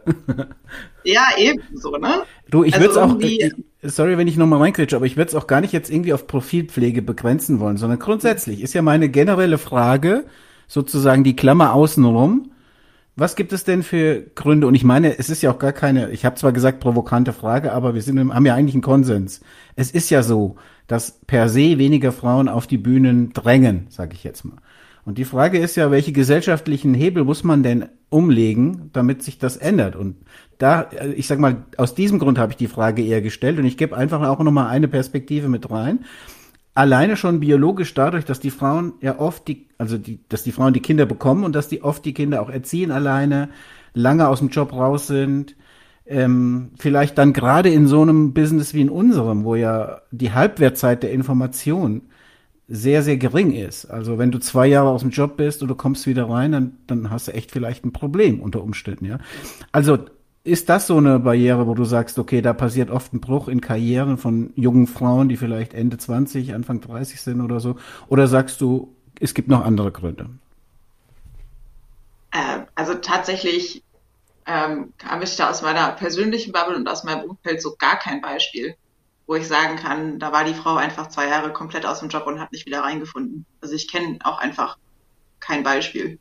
S3: ja, eben so, ne?
S2: Du, ich also würde es auch, sorry, wenn ich nochmal reinkritsche, aber ich würde es auch gar nicht jetzt irgendwie auf Profilpflege begrenzen wollen, sondern grundsätzlich ist ja meine generelle Frage, sozusagen die Klammer außenrum. Was gibt es denn für Gründe? Und ich meine, es ist ja auch gar keine, ich habe zwar gesagt provokante Frage, aber wir sind, haben ja eigentlich einen Konsens. Es ist ja so, dass per se weniger Frauen auf die Bühnen drängen, sage ich jetzt mal. Und die Frage ist ja, welche gesellschaftlichen Hebel muss man denn umlegen, damit sich das ändert? Und da, ich sag mal, aus diesem Grund habe ich die Frage eher gestellt und ich gebe einfach auch nochmal eine Perspektive mit rein. Alleine schon biologisch dadurch, dass die Frauen ja oft die, also die, dass die Frauen die Kinder bekommen und dass die oft die Kinder auch erziehen alleine, lange aus dem Job raus sind, ähm, vielleicht dann gerade in so einem Business wie in unserem, wo ja die Halbwertzeit der Information sehr, sehr gering ist. Also wenn du zwei Jahre aus dem Job bist und du kommst wieder rein, dann, dann hast du echt vielleicht ein Problem unter Umständen, ja. Also ist das so eine Barriere, wo du sagst, okay, da passiert oft ein Bruch in Karrieren von jungen Frauen, die vielleicht Ende 20, Anfang 30 sind oder so? Oder sagst du, es gibt noch andere Gründe?
S3: Äh, also tatsächlich ähm, habe ich da aus meiner persönlichen Bubble und aus meinem Umfeld so gar kein Beispiel wo ich sagen kann, da war die Frau einfach zwei Jahre komplett aus dem Job und hat nicht wieder reingefunden. Also ich kenne auch einfach kein Beispiel.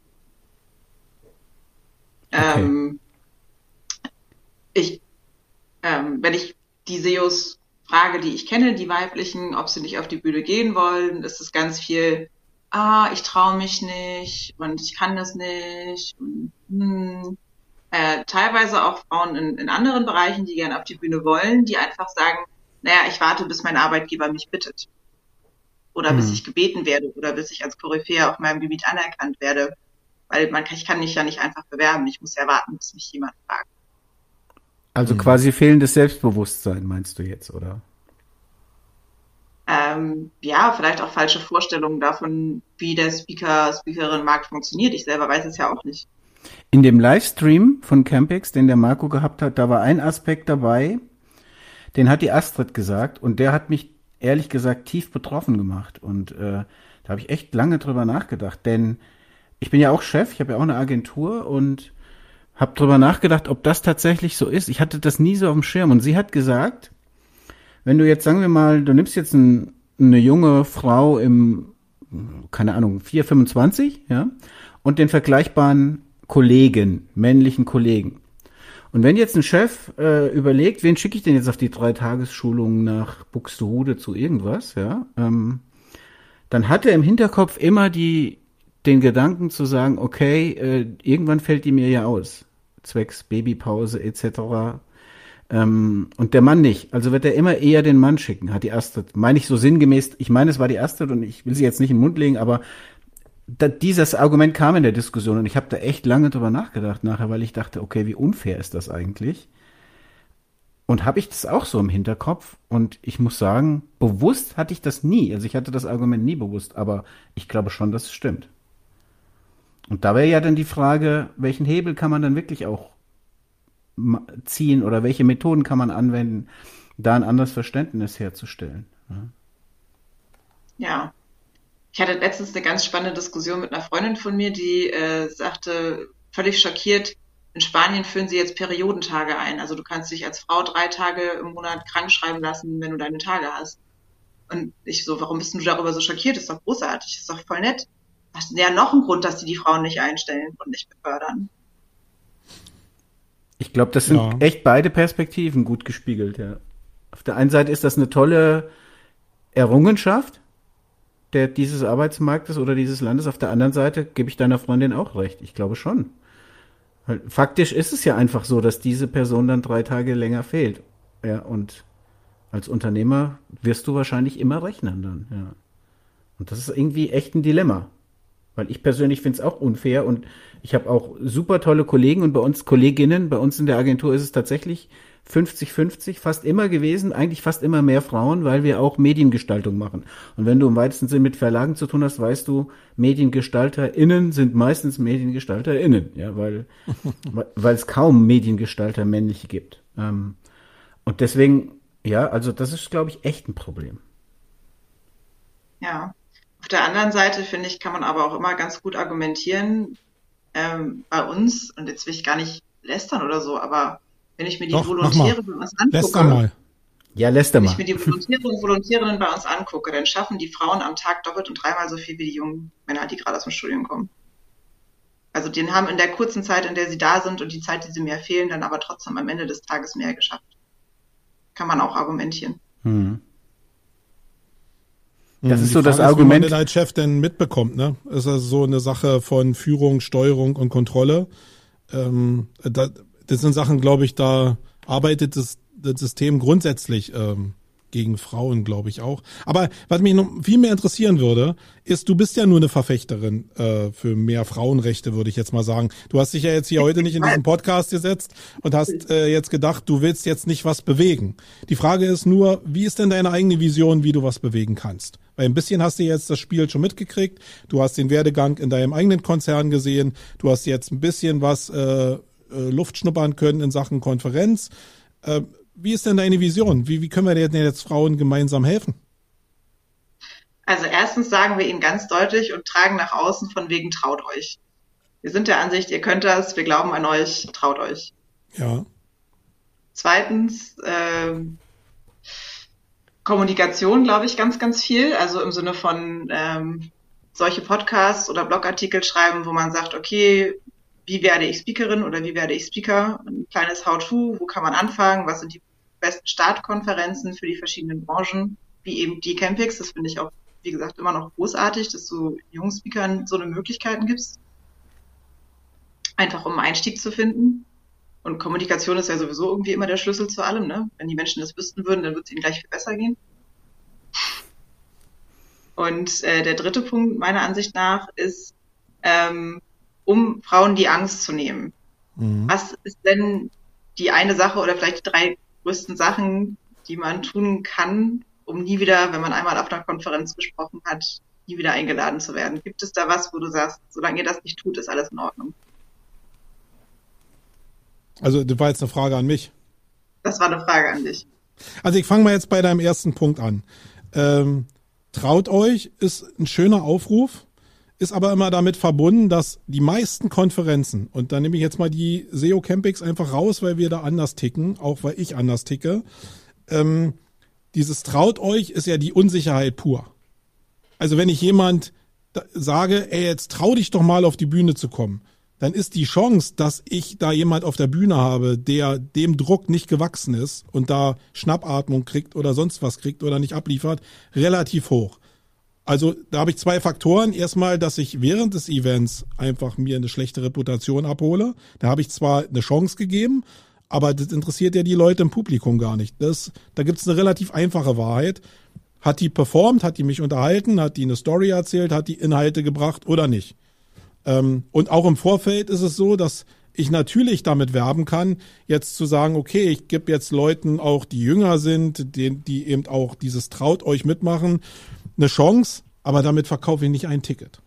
S3: Okay. Ähm, ich, ähm, wenn ich die SEOs frage, die ich kenne, die weiblichen, ob sie nicht auf die Bühne gehen wollen, ist es ganz viel, ah, ich traue mich nicht und ich kann das nicht. Und, hm. äh, teilweise auch Frauen in, in anderen Bereichen, die gerne auf die Bühne wollen, die einfach sagen, naja, ich warte, bis mein Arbeitgeber mich bittet. Oder mhm. bis ich gebeten werde oder bis ich als Koryphäe auf meinem Gebiet anerkannt werde. Weil man kann, ich kann mich ja nicht einfach bewerben. Ich muss ja warten, bis mich jemand fragt.
S2: Also mhm. quasi fehlendes Selbstbewusstsein, meinst du jetzt, oder?
S3: Ähm, ja, vielleicht auch falsche Vorstellungen davon, wie der Speaker, Speakerin-Markt funktioniert. Ich selber weiß es ja auch nicht.
S2: In dem Livestream von Campix, den der Marco gehabt hat, da war ein Aspekt dabei, den hat die Astrid gesagt und der hat mich ehrlich gesagt tief betroffen gemacht. Und äh, da habe ich echt lange drüber nachgedacht, denn ich bin ja auch Chef, ich habe ja auch eine Agentur und habe drüber nachgedacht, ob das tatsächlich so ist. Ich hatte das nie so auf dem Schirm und sie hat gesagt, wenn du jetzt sagen wir mal, du nimmst jetzt ein, eine junge Frau im keine Ahnung 4 25, ja, und den vergleichbaren Kollegen, männlichen Kollegen. Und wenn jetzt ein Chef äh, überlegt, wen schicke ich denn jetzt auf die drei Tagesschulungen nach Buxtehude zu irgendwas, ja, ähm, dann hat er im Hinterkopf immer die den Gedanken zu sagen, okay, äh, irgendwann fällt die mir ja aus, zwecks Babypause etc. Ähm, und der Mann nicht. Also wird er immer eher den Mann schicken, hat die Astrid. Meine ich so sinngemäß, ich meine, es war die Astrid und ich will sie jetzt nicht in den Mund legen, aber da, dieses Argument kam in der Diskussion und ich habe da echt lange drüber nachgedacht nachher, weil ich dachte, okay, wie unfair ist das eigentlich? Und habe ich das auch so im Hinterkopf? Und ich muss sagen, bewusst hatte ich das nie. Also ich hatte das Argument nie bewusst, aber ich glaube schon, dass es stimmt. Und da wäre ja dann die Frage, welchen Hebel kann man dann wirklich auch ziehen oder welche Methoden kann man anwenden, da ein anderes Verständnis herzustellen.
S3: Ja. ja. Ich hatte letztens eine ganz spannende Diskussion mit einer Freundin von mir, die äh, sagte, völlig schockiert, in Spanien führen sie jetzt Periodentage ein. Also du kannst dich als Frau drei Tage im Monat krank schreiben lassen, wenn du deine Tage hast. Und ich so, warum bist du darüber so schockiert? Das ist doch großartig, das ist doch voll nett. Das ist ja noch ein Grund, dass die die Frauen nicht einstellen und nicht befördern.
S2: Ich glaube, das sind ja. echt beide Perspektiven gut gespiegelt, ja. Auf der einen Seite ist das eine tolle Errungenschaft, der dieses Arbeitsmarktes oder dieses Landes. Auf der anderen Seite gebe ich deiner Freundin auch recht. Ich glaube schon. Faktisch ist es ja einfach so, dass diese Person dann drei Tage länger fehlt. Ja, und als Unternehmer wirst du wahrscheinlich immer rechnen dann, ja. Und das ist irgendwie echt ein Dilemma. Weil ich persönlich finde es auch unfair und ich habe auch super tolle Kollegen und bei uns Kolleginnen, bei uns in der Agentur ist es tatsächlich 50-50 fast immer gewesen, eigentlich fast immer mehr Frauen, weil wir auch Mediengestaltung machen. Und wenn du im weitesten Sinn mit Verlagen zu tun hast, weißt du, MediengestalterInnen sind meistens MediengestalterInnen, ja, weil, weil es kaum Mediengestalter männliche gibt. Ähm, und deswegen, ja, also das ist, glaube ich, echt ein Problem.
S3: Ja. Auf der anderen Seite, finde ich, kann man aber auch immer ganz gut argumentieren, ähm, bei uns, und jetzt will ich gar nicht lästern oder so, aber wenn ich mir die Doch, Volontäre bei uns angucke,
S2: mal. Ja, lässt
S3: wenn
S2: mal.
S3: ich mir die Volontäre und Volontärinnen bei uns angucke, dann schaffen die Frauen am Tag doppelt und dreimal so viel wie die jungen Männer, die gerade aus dem Studium kommen. Also die haben in der kurzen Zeit, in der sie da sind und die Zeit, die sie mehr fehlen, dann aber trotzdem am Ende des Tages mehr geschafft. Kann man auch argumentieren. Hm.
S2: Das ist die so Frage das Argument. Ist, wie man
S1: denn als Chef denn mitbekommt, ne? Ist das so eine Sache von Führung, Steuerung und Kontrolle? Ähm, da, das sind Sachen, glaube ich, da arbeitet das, das System grundsätzlich ähm, gegen Frauen, glaube ich auch. Aber was mich noch viel mehr interessieren würde, ist, du bist ja nur eine Verfechterin äh, für mehr Frauenrechte, würde ich jetzt mal sagen. Du hast dich ja jetzt hier heute nicht in diesen Podcast gesetzt und hast äh, jetzt gedacht, du willst jetzt nicht was bewegen. Die Frage ist nur, wie ist denn deine eigene Vision, wie du was bewegen kannst? Weil ein bisschen hast du jetzt das Spiel schon mitgekriegt. Du hast den Werdegang in deinem eigenen Konzern gesehen. Du hast jetzt ein bisschen was äh, äh, Luft schnuppern können in Sachen Konferenz. Äh, wie ist denn deine Vision? Wie, wie können wir denn jetzt Frauen gemeinsam helfen?
S3: Also erstens sagen wir ihnen ganz deutlich und tragen nach außen von wegen traut euch. Wir sind der Ansicht, ihr könnt das, wir glauben an euch, traut euch.
S1: Ja.
S3: Zweitens, äh, Kommunikation, glaube ich, ganz, ganz viel. Also im Sinne von ähm, solche Podcasts oder Blogartikel schreiben, wo man sagt, okay, wie werde ich Speakerin oder wie werde ich Speaker? Ein kleines How-to, wo kann man anfangen? Was sind die besten Startkonferenzen für die verschiedenen Branchen? Wie eben die Campings, das finde ich auch, wie gesagt, immer noch großartig, dass du jungen Speakern so eine Möglichkeiten gibst. Einfach um Einstieg zu finden. Und Kommunikation ist ja sowieso irgendwie immer der Schlüssel zu allem, ne? Wenn die Menschen das wüssten würden, dann würde es ihnen gleich viel besser gehen. Und äh, der dritte Punkt meiner Ansicht nach ist, ähm, um Frauen die Angst zu nehmen. Mhm. Was ist denn die eine Sache oder vielleicht die drei größten Sachen, die man tun kann, um nie wieder, wenn man einmal auf einer Konferenz gesprochen hat, nie wieder eingeladen zu werden? Gibt es da was, wo du sagst, solange ihr das nicht tut, ist alles in Ordnung?
S1: Also das war jetzt eine Frage an mich.
S3: Das war eine Frage an dich.
S1: Also ich fange mal jetzt bei deinem ersten Punkt an. Ähm, traut euch ist ein schöner Aufruf, ist aber immer damit verbunden, dass die meisten Konferenzen, und da nehme ich jetzt mal die SEO Campings einfach raus, weil wir da anders ticken, auch weil ich anders ticke, ähm, dieses traut euch ist ja die Unsicherheit pur. Also wenn ich jemand sage, ey, jetzt trau dich doch mal auf die Bühne zu kommen, dann ist die Chance, dass ich da jemand auf der Bühne habe, der dem Druck nicht gewachsen ist und da Schnappatmung kriegt oder sonst was kriegt oder nicht abliefert, relativ hoch. Also da habe ich zwei Faktoren. Erstmal, dass ich während des Events einfach mir eine schlechte Reputation abhole. Da habe ich zwar eine Chance gegeben, aber das interessiert ja die Leute im Publikum gar nicht. Das, da gibt es eine relativ einfache Wahrheit. Hat die performt, hat die mich unterhalten, hat die eine Story erzählt, hat die Inhalte gebracht oder nicht? Ähm, und auch im Vorfeld ist es so, dass ich natürlich damit werben kann, jetzt zu sagen, okay, ich gebe jetzt Leuten auch, die jünger sind, die, die eben auch dieses traut euch mitmachen, eine Chance, aber damit verkaufe ich nicht ein Ticket.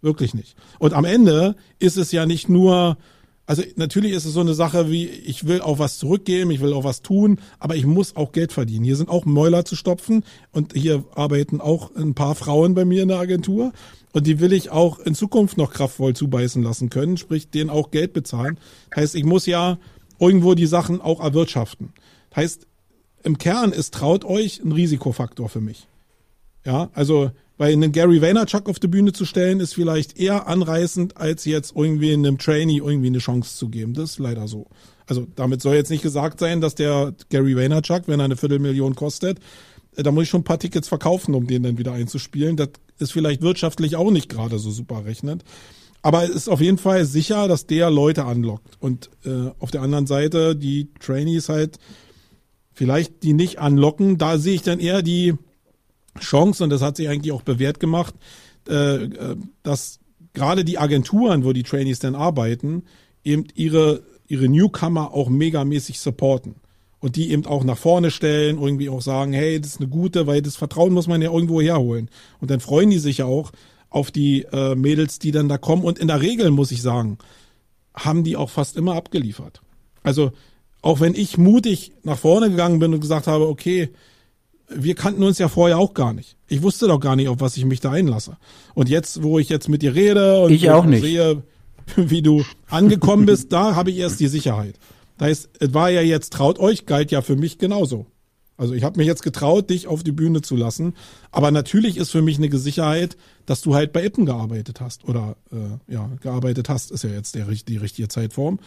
S1: Wirklich nicht. Und am Ende ist es ja nicht nur, also natürlich ist es so eine Sache wie, ich will auch was zurückgeben, ich will auch was tun, aber ich muss auch Geld verdienen. Hier sind auch Mäuler zu stopfen und hier arbeiten auch ein paar Frauen bei mir in der Agentur. Und die will ich auch in Zukunft noch kraftvoll zubeißen lassen können, sprich denen auch Geld bezahlen. Heißt, ich muss ja irgendwo die Sachen auch erwirtschaften. Heißt, im Kern ist traut euch ein Risikofaktor für mich. Ja, also weil einen Gary Vaynerchuk auf die Bühne zu stellen, ist vielleicht eher anreißend, als jetzt irgendwie einem Trainee irgendwie eine Chance zu geben. Das ist leider so. Also damit soll jetzt nicht gesagt sein, dass der Gary Vaynerchuk, wenn er eine Viertelmillion kostet, da muss ich schon ein paar Tickets verkaufen, um den dann wieder einzuspielen. Das ist vielleicht wirtschaftlich auch nicht gerade so super rechnend. Aber es ist auf jeden Fall sicher, dass der Leute anlockt. Und äh, auf der anderen Seite die Trainees halt vielleicht die nicht anlocken. Da sehe ich dann eher die Chance, und das hat sich eigentlich auch bewährt gemacht, äh, äh dass gerade die Agenturen, wo die Trainees dann arbeiten, eben ihre, ihre Newcomer auch megamäßig supporten und die eben auch nach vorne stellen, irgendwie auch sagen, hey, das ist eine gute, weil das Vertrauen muss man ja irgendwo herholen. Und dann freuen die sich ja auch auf die äh, Mädels, die dann da kommen. Und in der Regel, muss ich sagen, haben die auch fast immer abgeliefert. Also auch wenn ich mutig nach vorne gegangen bin und gesagt habe, okay, wir kannten uns ja vorher auch gar nicht. Ich wusste doch gar nicht, auf was ich mich da einlasse. Und jetzt, wo ich jetzt mit dir rede und
S2: ich auch nicht.
S1: sehe, wie du angekommen bist, da habe ich erst die Sicherheit. Da ist, es war ja jetzt traut euch, galt ja für mich genauso. Also ich habe mich jetzt getraut, dich auf die Bühne zu lassen. Aber natürlich ist für mich eine Sicherheit, dass du halt bei Ippen gearbeitet hast. Oder äh, ja, gearbeitet hast, ist ja jetzt der, die richtige Zeitform.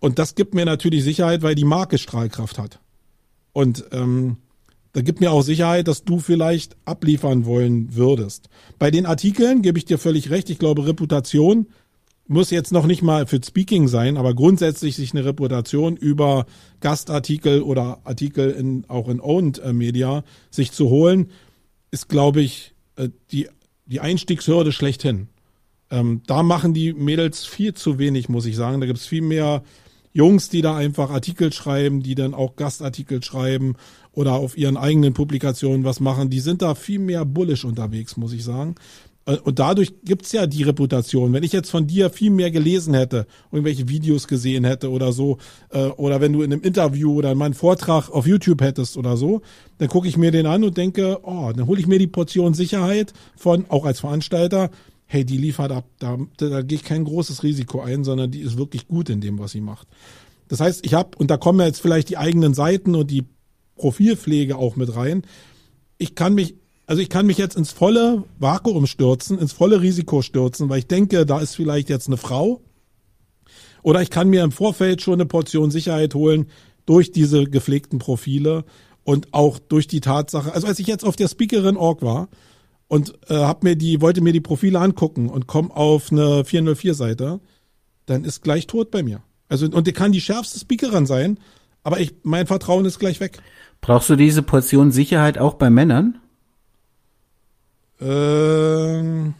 S1: Und das gibt mir natürlich Sicherheit, weil die Marke Strahlkraft hat. Und ähm, da gibt mir auch Sicherheit, dass du vielleicht abliefern wollen würdest. Bei den Artikeln gebe ich dir völlig recht. Ich glaube, Reputation muss jetzt noch nicht mal für Speaking sein, aber grundsätzlich sich eine Reputation über Gastartikel oder Artikel in, auch in Owned äh, Media sich zu holen, ist, glaube ich, äh, die, die Einstiegshürde schlechthin. Ähm, da machen die Mädels viel zu wenig, muss ich sagen. Da gibt's viel mehr Jungs, die da einfach Artikel schreiben, die dann auch Gastartikel schreiben oder auf ihren eigenen Publikationen was machen. Die sind da viel mehr bullish unterwegs, muss ich sagen. Äh, und dadurch gibt's ja die Reputation. Wenn ich jetzt von dir viel mehr gelesen hätte, irgendwelche Videos gesehen hätte oder so, äh, oder wenn du in einem Interview oder in meinem Vortrag auf YouTube hättest oder so, dann gucke ich mir den an und denke, oh, dann hole ich mir die Portion Sicherheit von, auch als Veranstalter, hey, die liefert ab, da, da gehe ich kein großes Risiko ein, sondern die ist wirklich gut in dem, was sie macht. Das heißt, ich habe, und da kommen jetzt vielleicht die eigenen Seiten und die Profilpflege auch mit rein. Ich kann mich also ich kann mich jetzt ins volle Vakuum stürzen, ins volle Risiko stürzen, weil ich denke, da ist vielleicht jetzt eine Frau. Oder ich kann mir im Vorfeld schon eine Portion Sicherheit holen durch diese gepflegten Profile und auch durch die Tatsache. Also als ich jetzt auf der Speakerin Org war und äh, hab mir die, wollte mir die Profile angucken und komme auf eine 404 Seite, dann ist gleich tot bei mir. Also und die kann die schärfste Speakerin sein, aber ich, mein Vertrauen ist gleich weg.
S2: Brauchst du diese Portion Sicherheit auch bei Männern?
S1: Ähm,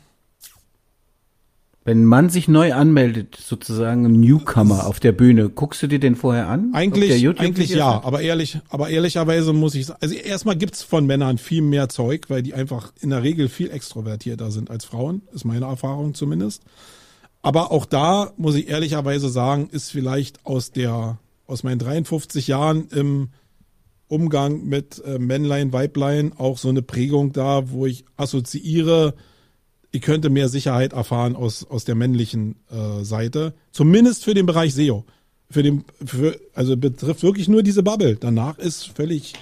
S2: Wenn ein Mann sich neu anmeldet, sozusagen ein Newcomer auf der Bühne, guckst du dir den vorher an?
S1: Eigentlich, eigentlich ja, aber ehrlich, aber ehrlicherweise muss ich sagen, also erstmal gibt's von Männern viel mehr Zeug, weil die einfach in der Regel viel extrovertierter sind als Frauen, ist meine Erfahrung zumindest. Aber auch da muss ich ehrlicherweise sagen, ist vielleicht aus der, aus meinen 53 Jahren im Umgang mit äh, Männlein, Weiblein auch so eine Prägung da, wo ich assoziiere, ich könnte mehr Sicherheit erfahren aus, aus der männlichen äh, Seite. Zumindest für den Bereich SEO. Für den, für, also betrifft wirklich nur diese Bubble. Danach ist völlig,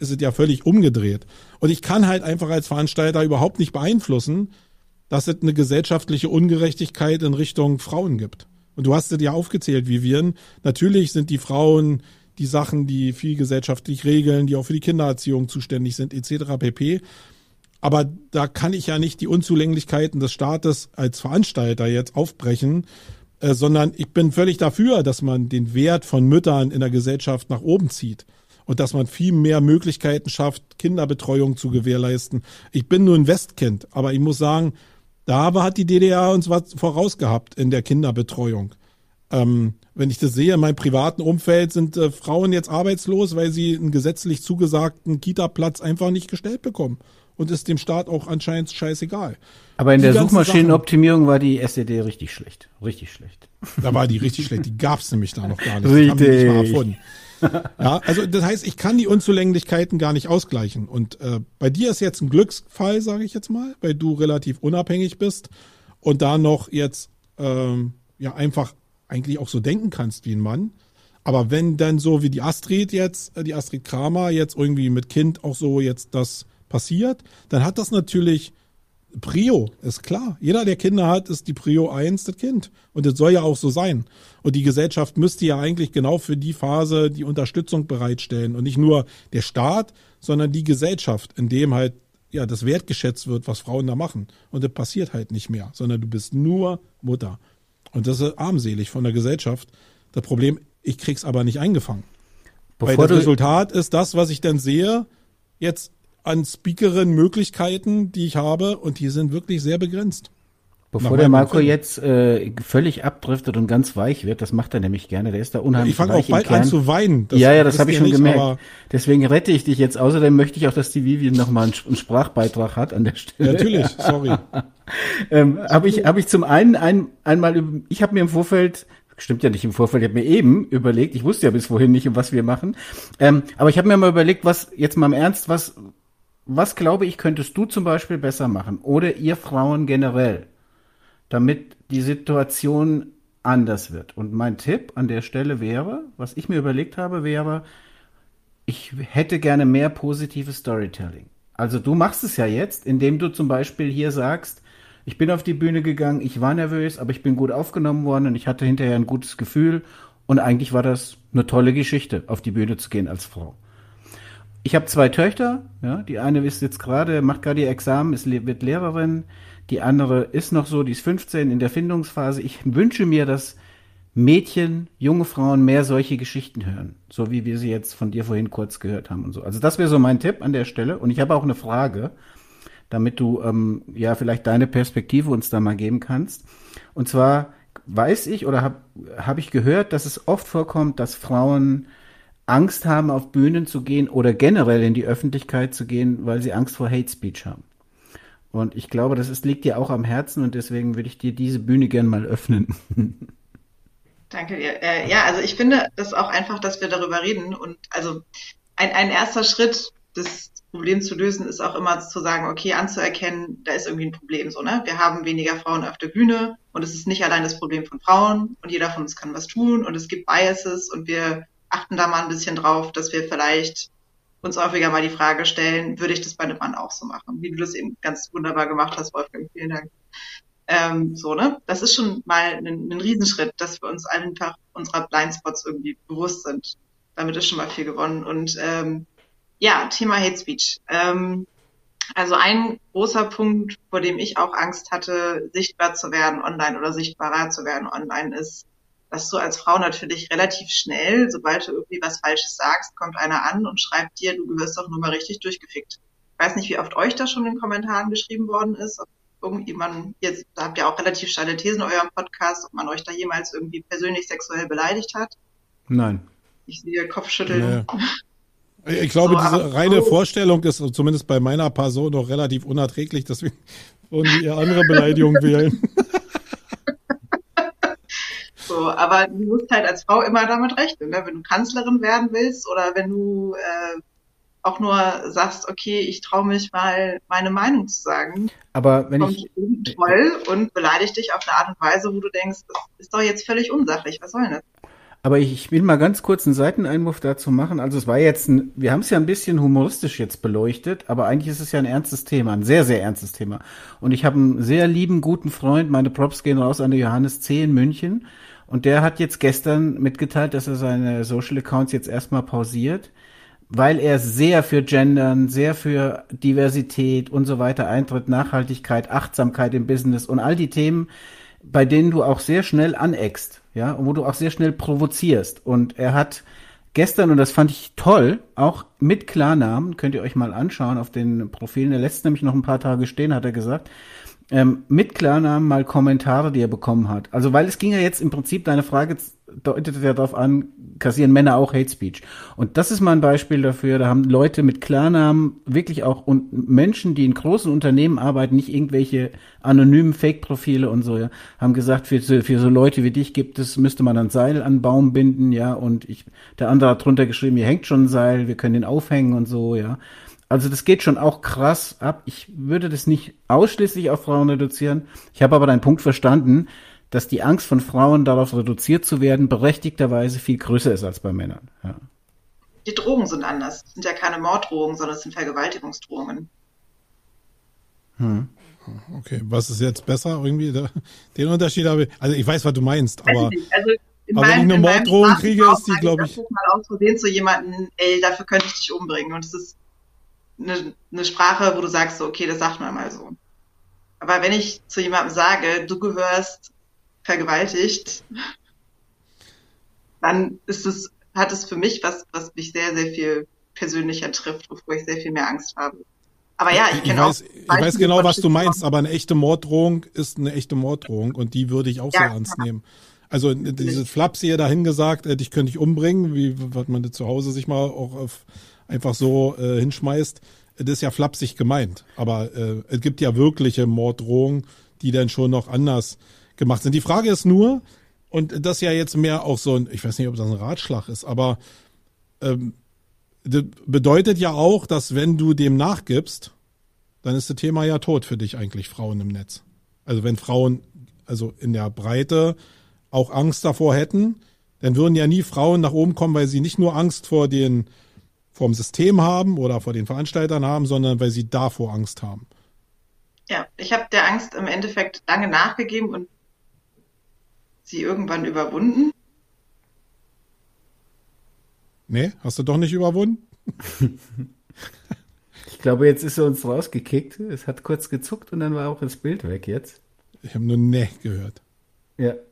S1: ist es ja völlig umgedreht. Und ich kann halt einfach als Veranstalter überhaupt nicht beeinflussen, dass es eine gesellschaftliche Ungerechtigkeit in Richtung Frauen gibt. Und du hast es ja aufgezählt, Vivian. Natürlich sind die Frauen die Sachen, die viel gesellschaftlich regeln, die auch für die Kindererziehung zuständig sind, etc. pp. Aber da kann ich ja nicht die Unzulänglichkeiten des Staates als Veranstalter jetzt aufbrechen, äh, sondern ich bin völlig dafür, dass man den Wert von Müttern in der Gesellschaft nach oben zieht und dass man viel mehr Möglichkeiten schafft, Kinderbetreuung zu gewährleisten. Ich bin nur ein Westkind, aber ich muss sagen, da hat die DDR uns was vorausgehabt in der Kinderbetreuung. Ähm, wenn ich das sehe, in meinem privaten Umfeld sind äh, Frauen jetzt arbeitslos, weil sie einen gesetzlich zugesagten Kita-Platz einfach nicht gestellt bekommen. Und ist dem Staat auch anscheinend scheißegal.
S2: Aber in die der Suchmaschinenoptimierung war die SED richtig schlecht. Richtig schlecht.
S1: Da war die richtig schlecht. Die gab's nämlich da noch gar nicht.
S2: Richtig.
S1: Ja, also das heißt, ich kann die Unzulänglichkeiten gar nicht ausgleichen. Und äh, bei dir ist jetzt ein Glücksfall, sage ich jetzt mal, weil du relativ unabhängig bist und da noch jetzt ähm, ja einfach eigentlich auch so denken kannst wie ein Mann. Aber wenn dann so wie die Astrid jetzt, äh, die Astrid Kramer jetzt irgendwie mit Kind auch so jetzt das passiert, dann hat das natürlich Prio, ist klar. Jeder, der Kinder hat, ist die Prio 1 das Kind. Und das soll ja auch so sein. Und die Gesellschaft müsste ja eigentlich genau für die Phase die Unterstützung bereitstellen. Und nicht nur der Staat, sondern die Gesellschaft, in dem halt ja das wertgeschätzt wird, was Frauen da machen. Und das passiert halt nicht mehr, sondern du bist nur Mutter. Und das ist armselig von der Gesellschaft. Das Problem, ich krieg's aber nicht eingefangen. Bevor Weil das Resultat ist das, was ich dann sehe, jetzt an Speakerin-Möglichkeiten, die ich habe, und die sind wirklich sehr begrenzt.
S2: Bevor der Marco Film. jetzt äh, völlig abdriftet und ganz weich wird, das macht er nämlich gerne, der ist da unheimlich
S1: Ich fange auch bald an zu weinen.
S2: Das ja, ja, das habe ich schon nicht, gemerkt. Deswegen rette ich dich jetzt. Außerdem möchte ich auch, dass die Vivian nochmal einen, einen Sprachbeitrag hat an der Stelle.
S1: natürlich, sorry.
S2: ähm, habe ich, hab ich zum einen ein, einmal, ich habe mir im Vorfeld Stimmt ja nicht im Vorfeld. Ich habe mir eben überlegt, ich wusste ja bis vorhin nicht, um was wir machen. Ähm, aber ich habe mir mal überlegt, was, jetzt mal im Ernst, was, was glaube ich, könntest du zum Beispiel besser machen? Oder ihr Frauen generell? damit die Situation anders wird. Und mein Tipp an der Stelle wäre, was ich mir überlegt habe, wäre, ich hätte gerne mehr positives Storytelling. Also du machst es ja jetzt, indem du zum Beispiel hier sagst, ich bin auf die Bühne gegangen, ich war nervös, aber ich bin gut aufgenommen worden und ich hatte hinterher ein gutes Gefühl und eigentlich war das eine tolle Geschichte, auf die Bühne zu gehen als Frau. Ich habe zwei Töchter, ja, die eine ist jetzt gerade, macht gerade ihr Examen, ist, wird Lehrerin, die andere ist noch so, die ist 15 in der Findungsphase. Ich wünsche mir, dass Mädchen, junge Frauen mehr solche Geschichten hören, so wie wir sie jetzt von dir vorhin kurz gehört haben und so. Also das wäre so mein Tipp an der Stelle. Und ich habe auch eine Frage, damit du ähm, ja vielleicht deine Perspektive uns da mal geben kannst. Und zwar weiß ich oder habe hab ich gehört, dass es oft vorkommt, dass Frauen Angst haben, auf Bühnen zu gehen oder generell in die Öffentlichkeit zu gehen, weil sie Angst vor Hate Speech haben. Und ich glaube, das ist, liegt dir auch am Herzen und deswegen würde ich dir diese Bühne gern mal öffnen.
S3: Danke dir. Äh, ja, also ich finde das auch einfach, dass wir darüber reden. Und also ein, ein erster Schritt, das Problem zu lösen, ist auch immer zu sagen, okay, anzuerkennen, da ist irgendwie ein Problem so, ne? Wir haben weniger Frauen auf der Bühne und es ist nicht allein das Problem von Frauen und jeder von uns kann was tun und es gibt Biases und wir achten da mal ein bisschen drauf, dass wir vielleicht uns häufiger mal die Frage stellen, würde ich das bei einem Mann auch so machen? Wie du das eben ganz wunderbar gemacht hast, Wolfgang. Vielen Dank. Ähm, so, ne? Das ist schon mal ein, ein Riesenschritt, dass wir uns einfach unserer Blindspots irgendwie bewusst sind. Damit ist schon mal viel gewonnen. Und ähm, ja, Thema Hate Speech. Ähm, also ein großer Punkt, vor dem ich auch Angst hatte, sichtbar zu werden online oder sichtbarer zu werden online, ist dass du als Frau natürlich relativ schnell, sobald du irgendwie was Falsches sagst, kommt einer an und schreibt dir, du gehörst doch nur mal richtig durchgefickt. Ich weiß nicht, wie oft euch das schon in den Kommentaren geschrieben worden ist, ob irgendjemand, jetzt da habt ihr auch relativ steile Thesen in eurem Podcast, ob man euch da jemals irgendwie persönlich sexuell beleidigt hat.
S2: Nein.
S3: Ich sehe Kopfschütteln.
S1: Nee. Ich glaube, so, diese reine so. Vorstellung ist zumindest bei meiner Person noch relativ unerträglich, deswegen wollen die eher andere Beleidigungen wählen.
S3: So, aber du musst halt als Frau immer damit rechnen, ne? wenn du Kanzlerin werden willst oder wenn du äh, auch nur sagst, okay, ich traue mich mal meine Meinung zu sagen.
S2: Aber wenn ich
S3: toll und beleidigt dich auf eine Art und Weise, wo du denkst, das ist doch jetzt völlig unsachlich. Was soll denn das?
S2: Aber ich, ich will mal ganz kurz einen Seiteneinwurf dazu machen. Also es war jetzt, ein, wir haben es ja ein bisschen humoristisch jetzt beleuchtet, aber eigentlich ist es ja ein ernstes Thema, ein sehr, sehr ernstes Thema. Und ich habe einen sehr lieben, guten Freund, meine Props gehen raus an der Johannes C. in München. Und der hat jetzt gestern mitgeteilt, dass er seine Social Accounts jetzt erstmal pausiert, weil er sehr für Gendern, sehr für Diversität und so weiter eintritt, Nachhaltigkeit, Achtsamkeit im Business und all die Themen, bei denen du auch sehr schnell aneckst ja, und wo du auch sehr schnell provozierst. Und er hat gestern, und das fand ich toll, auch mit Klarnamen, könnt ihr euch mal anschauen auf den Profilen, er lässt nämlich noch ein paar Tage stehen, hat er gesagt, ähm, mit Klarnamen mal Kommentare, die er bekommen hat. Also weil es ging ja jetzt im Prinzip, deine Frage deutet ja darauf an, kassieren Männer auch Hate Speech. Und das ist mal ein Beispiel dafür, da haben Leute mit Klarnamen wirklich auch und Menschen, die in großen Unternehmen arbeiten, nicht irgendwelche anonymen Fake-Profile und so, ja, haben gesagt, für, für so Leute wie dich gibt es, müsste man ein Seil an Baum binden, ja, und ich, der andere hat drunter geschrieben, hier hängt schon ein Seil, wir können den aufhängen und so, ja. Also das geht schon auch krass ab. Ich würde das nicht ausschließlich auf Frauen reduzieren. Ich habe aber deinen Punkt verstanden, dass die Angst von Frauen darauf reduziert zu werden, berechtigterweise viel größer ist als bei Männern. Ja.
S3: Die Drogen sind anders. Es sind ja keine Morddrohungen, sondern es sind Vergewaltigungsdrohungen.
S1: Hm. Okay, was ist jetzt besser irgendwie? Den Unterschied habe ich, also ich weiß, was du meinst, aber, also aber
S3: meinem, wenn ich eine Morddrohung kriege, ist die, glaube ich. Ich mal aus Versehen zu jemanden, ey, dafür könnte ich dich umbringen. Und es ist eine, eine Sprache, wo du sagst, so, okay, das sagt man mal so. Aber wenn ich zu jemandem sage, du gehörst vergewaltigt, dann ist es, hat es für mich was, was mich sehr, sehr viel persönlicher trifft, wovor ich sehr viel mehr Angst habe. Aber ja, ich kenne auch.
S1: Ich weiß genau, was du meinst, aber eine echte Morddrohung ist eine echte Morddrohung und die würde ich auch ja, sehr ernst ja. nehmen. Also diese Flaps hier dahin gesagt, äh, dich könnte ich umbringen, wie was man zu Hause sich mal auch auf einfach so äh, hinschmeißt, das ist ja flapsig gemeint. Aber äh, es gibt ja wirkliche Morddrohungen, die dann schon noch anders gemacht sind. Die Frage ist nur, und das ja jetzt mehr auch so ein, ich weiß nicht, ob das ein Ratschlag ist, aber ähm, das bedeutet ja auch, dass wenn du dem nachgibst, dann ist das Thema ja tot für dich eigentlich, Frauen im Netz. Also wenn Frauen, also in der Breite auch Angst davor hätten, dann würden ja nie Frauen nach oben kommen, weil sie nicht nur Angst vor den vom System haben oder vor den Veranstaltern haben, sondern weil sie davor Angst haben.
S3: Ja, ich habe der Angst im Endeffekt lange nachgegeben und sie irgendwann überwunden.
S1: Nee, hast du doch nicht überwunden?
S2: ich glaube, jetzt ist er uns rausgekickt. Es hat kurz gezuckt und dann war auch das Bild weg jetzt.
S1: Ich habe nur Nee gehört.
S2: Ja.
S1: Jetzt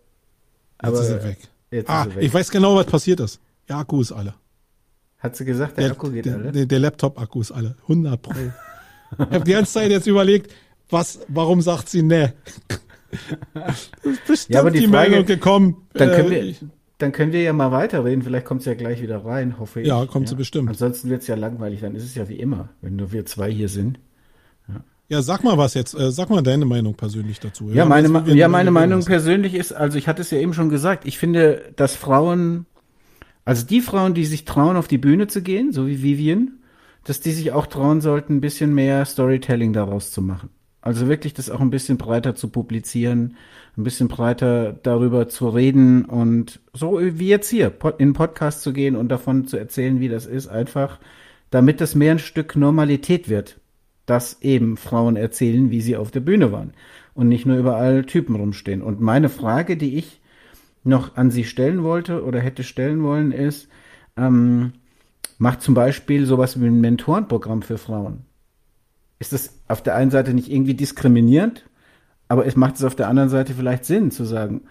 S1: aber ist er weg. ah, er weg. ich weiß genau, was passiert ist. Der Akku ist alle.
S2: Hat sie gesagt, der, der Akku geht
S1: der,
S2: alle?
S1: Der, der Laptop-Akku ist alle. 100 Pro. ich habe die ganze Zeit jetzt überlegt, was, warum sagt sie ne?
S2: Bestimmt ja, aber die, die Frage, Meldung gekommen. Dann können, äh, wir, dann können wir ja mal weiterreden. Vielleicht kommt sie ja gleich wieder rein, hoffe ich.
S1: Ja, kommt ja. sie bestimmt.
S2: Ansonsten wird es ja langweilig. Dann ist es ja wie immer, wenn nur wir zwei hier sind.
S1: Ja, ja sag mal was jetzt. Äh, sag mal deine Meinung persönlich dazu.
S2: Ja, ja meine, ja, meine Meinung persönlich ist, also ich hatte es ja eben schon gesagt, ich finde, dass Frauen also die Frauen, die sich trauen, auf die Bühne zu gehen, so wie Vivian, dass die sich auch trauen sollten, ein bisschen mehr Storytelling daraus zu machen. Also wirklich das auch ein bisschen breiter zu publizieren, ein bisschen breiter darüber zu reden und so wie jetzt hier in Podcast zu gehen und davon zu erzählen, wie das ist, einfach damit das mehr ein Stück Normalität wird, dass eben Frauen erzählen, wie sie auf der Bühne waren und nicht nur überall Typen rumstehen. Und meine Frage, die ich noch an sie stellen wollte oder hätte stellen wollen, ist, ähm, macht zum Beispiel sowas wie ein Mentorenprogramm für Frauen. Ist das auf der einen Seite nicht irgendwie diskriminierend, aber es macht es auf der anderen Seite vielleicht Sinn zu sagen,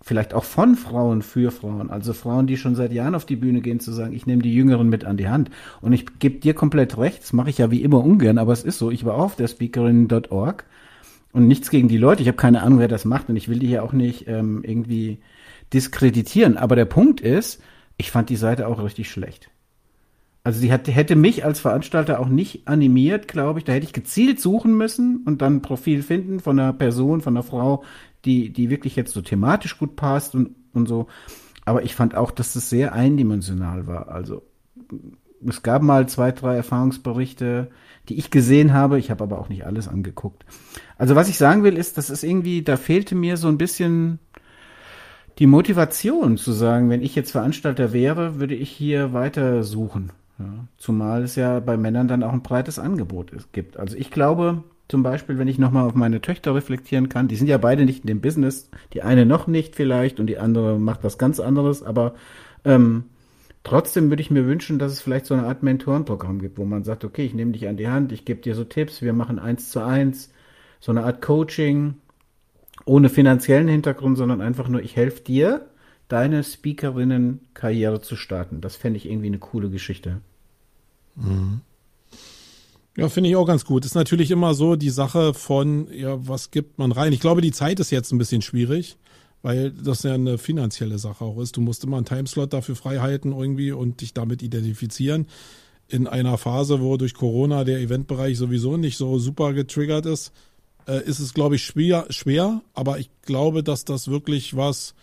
S2: vielleicht auch von Frauen für Frauen, also Frauen, die schon seit Jahren auf die Bühne gehen, zu sagen, ich nehme die Jüngeren mit an die Hand. Und ich gebe dir komplett recht, das mache ich ja wie immer ungern, aber es ist so, ich war auf der Speakerin.org und nichts gegen die Leute, ich habe keine Ahnung, wer das macht und ich will die hier auch nicht ähm, irgendwie diskreditieren. Aber der Punkt ist, ich fand die Seite auch richtig schlecht. Also die hat, hätte mich als Veranstalter auch nicht animiert, glaube ich. Da hätte ich gezielt suchen müssen und dann ein Profil finden von einer Person, von einer Frau, die, die wirklich jetzt so thematisch gut passt und, und so. Aber ich fand auch, dass das sehr eindimensional war. Also es gab mal zwei, drei Erfahrungsberichte, die ich gesehen habe. Ich habe aber auch nicht alles angeguckt. Also was ich sagen will, ist, das ist irgendwie, da fehlte mir so ein bisschen die Motivation zu sagen, wenn ich jetzt Veranstalter wäre, würde ich hier weiter suchen. Ja, zumal es ja bei Männern dann auch ein breites Angebot ist, gibt. Also ich glaube, zum Beispiel, wenn ich nochmal auf meine Töchter reflektieren kann, die sind ja beide nicht in dem Business, die eine noch nicht vielleicht und die andere macht was ganz anderes, aber ähm, trotzdem würde ich mir wünschen, dass es vielleicht so eine Art Mentorenprogramm gibt, wo man sagt, okay, ich nehme dich an die Hand, ich gebe dir so Tipps, wir machen eins zu eins, so eine Art Coaching, ohne finanziellen Hintergrund, sondern einfach nur, ich helfe dir, deine Speakerinnen-Karriere zu starten. Das fände ich irgendwie eine coole Geschichte.
S1: Mhm. Ja, finde ich auch ganz gut. Ist natürlich immer so die Sache von, ja, was gibt man rein? Ich glaube, die Zeit ist jetzt ein bisschen schwierig, weil das ja eine finanzielle Sache auch ist. Du musst immer einen Timeslot dafür frei halten irgendwie und dich damit identifizieren. In einer Phase, wo durch Corona der Eventbereich sowieso nicht so super getriggert ist, äh, ist es, glaube ich, schwer, schwer. Aber ich glaube, dass das wirklich was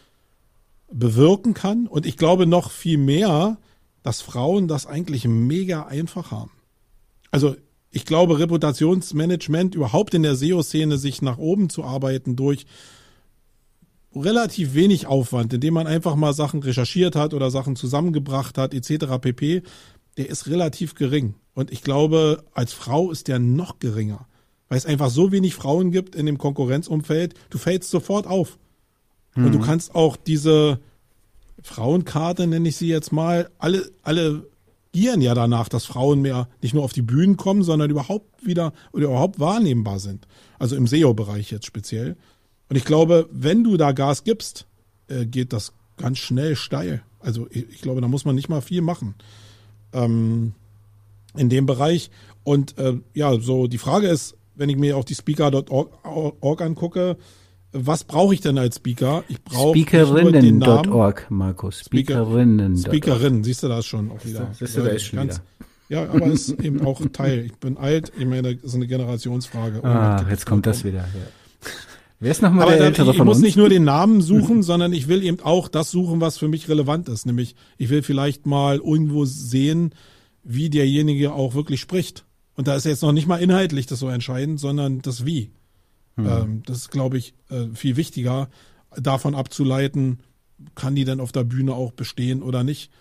S1: bewirken kann. Und ich glaube noch viel mehr, dass Frauen das eigentlich mega einfach haben. Also ich glaube, Reputationsmanagement überhaupt in der SEO-Szene sich nach oben zu arbeiten durch relativ wenig Aufwand, indem man einfach mal Sachen recherchiert hat oder Sachen zusammengebracht hat, etc. pp, der ist relativ gering. Und ich glaube, als Frau ist der noch geringer. Weil es einfach so wenig Frauen gibt in dem Konkurrenzumfeld, du fällst sofort auf. Mhm. Und du mhm. kannst auch diese Frauenkarte, nenne ich sie jetzt mal, alle, alle gieren ja danach, dass Frauen mehr nicht nur auf die Bühnen kommen, sondern überhaupt wieder oder überhaupt wahrnehmbar sind. Also im SEO-Bereich jetzt speziell. Und ich glaube, wenn du da Gas gibst, äh, geht das ganz schnell steil. Also ich, ich, glaube, da muss man nicht mal viel machen ähm, in dem Bereich. Und äh, ja, so die Frage ist, wenn ich mir auch die Speaker.org angucke, was brauche ich denn als Speaker? Ich brauche
S2: Speakerinnen.org, Markus.
S1: Speakerinnen. Speakerinnen, siehst du das schon auch wieder.
S2: Siehst du, da ist schon ganz,
S1: wieder. Ja, aber ist eben auch ein Teil. Ich bin alt, ich meine, das ist eine Generationsfrage.
S2: Ah, jetzt kommt das wieder. Ja. Wer ist nochmal
S1: der Ältere ich, ich muss nicht nur den Namen suchen, sondern ich will eben auch das suchen, was für mich relevant ist. Nämlich, ich will vielleicht mal irgendwo sehen, wie derjenige auch wirklich spricht. Und da ist jetzt noch nicht mal inhaltlich das so entscheidend, sondern das Wie. Mhm. Ähm, das ist, glaube ich, äh, viel wichtiger, davon abzuleiten, kann die denn auf der Bühne auch bestehen oder nicht.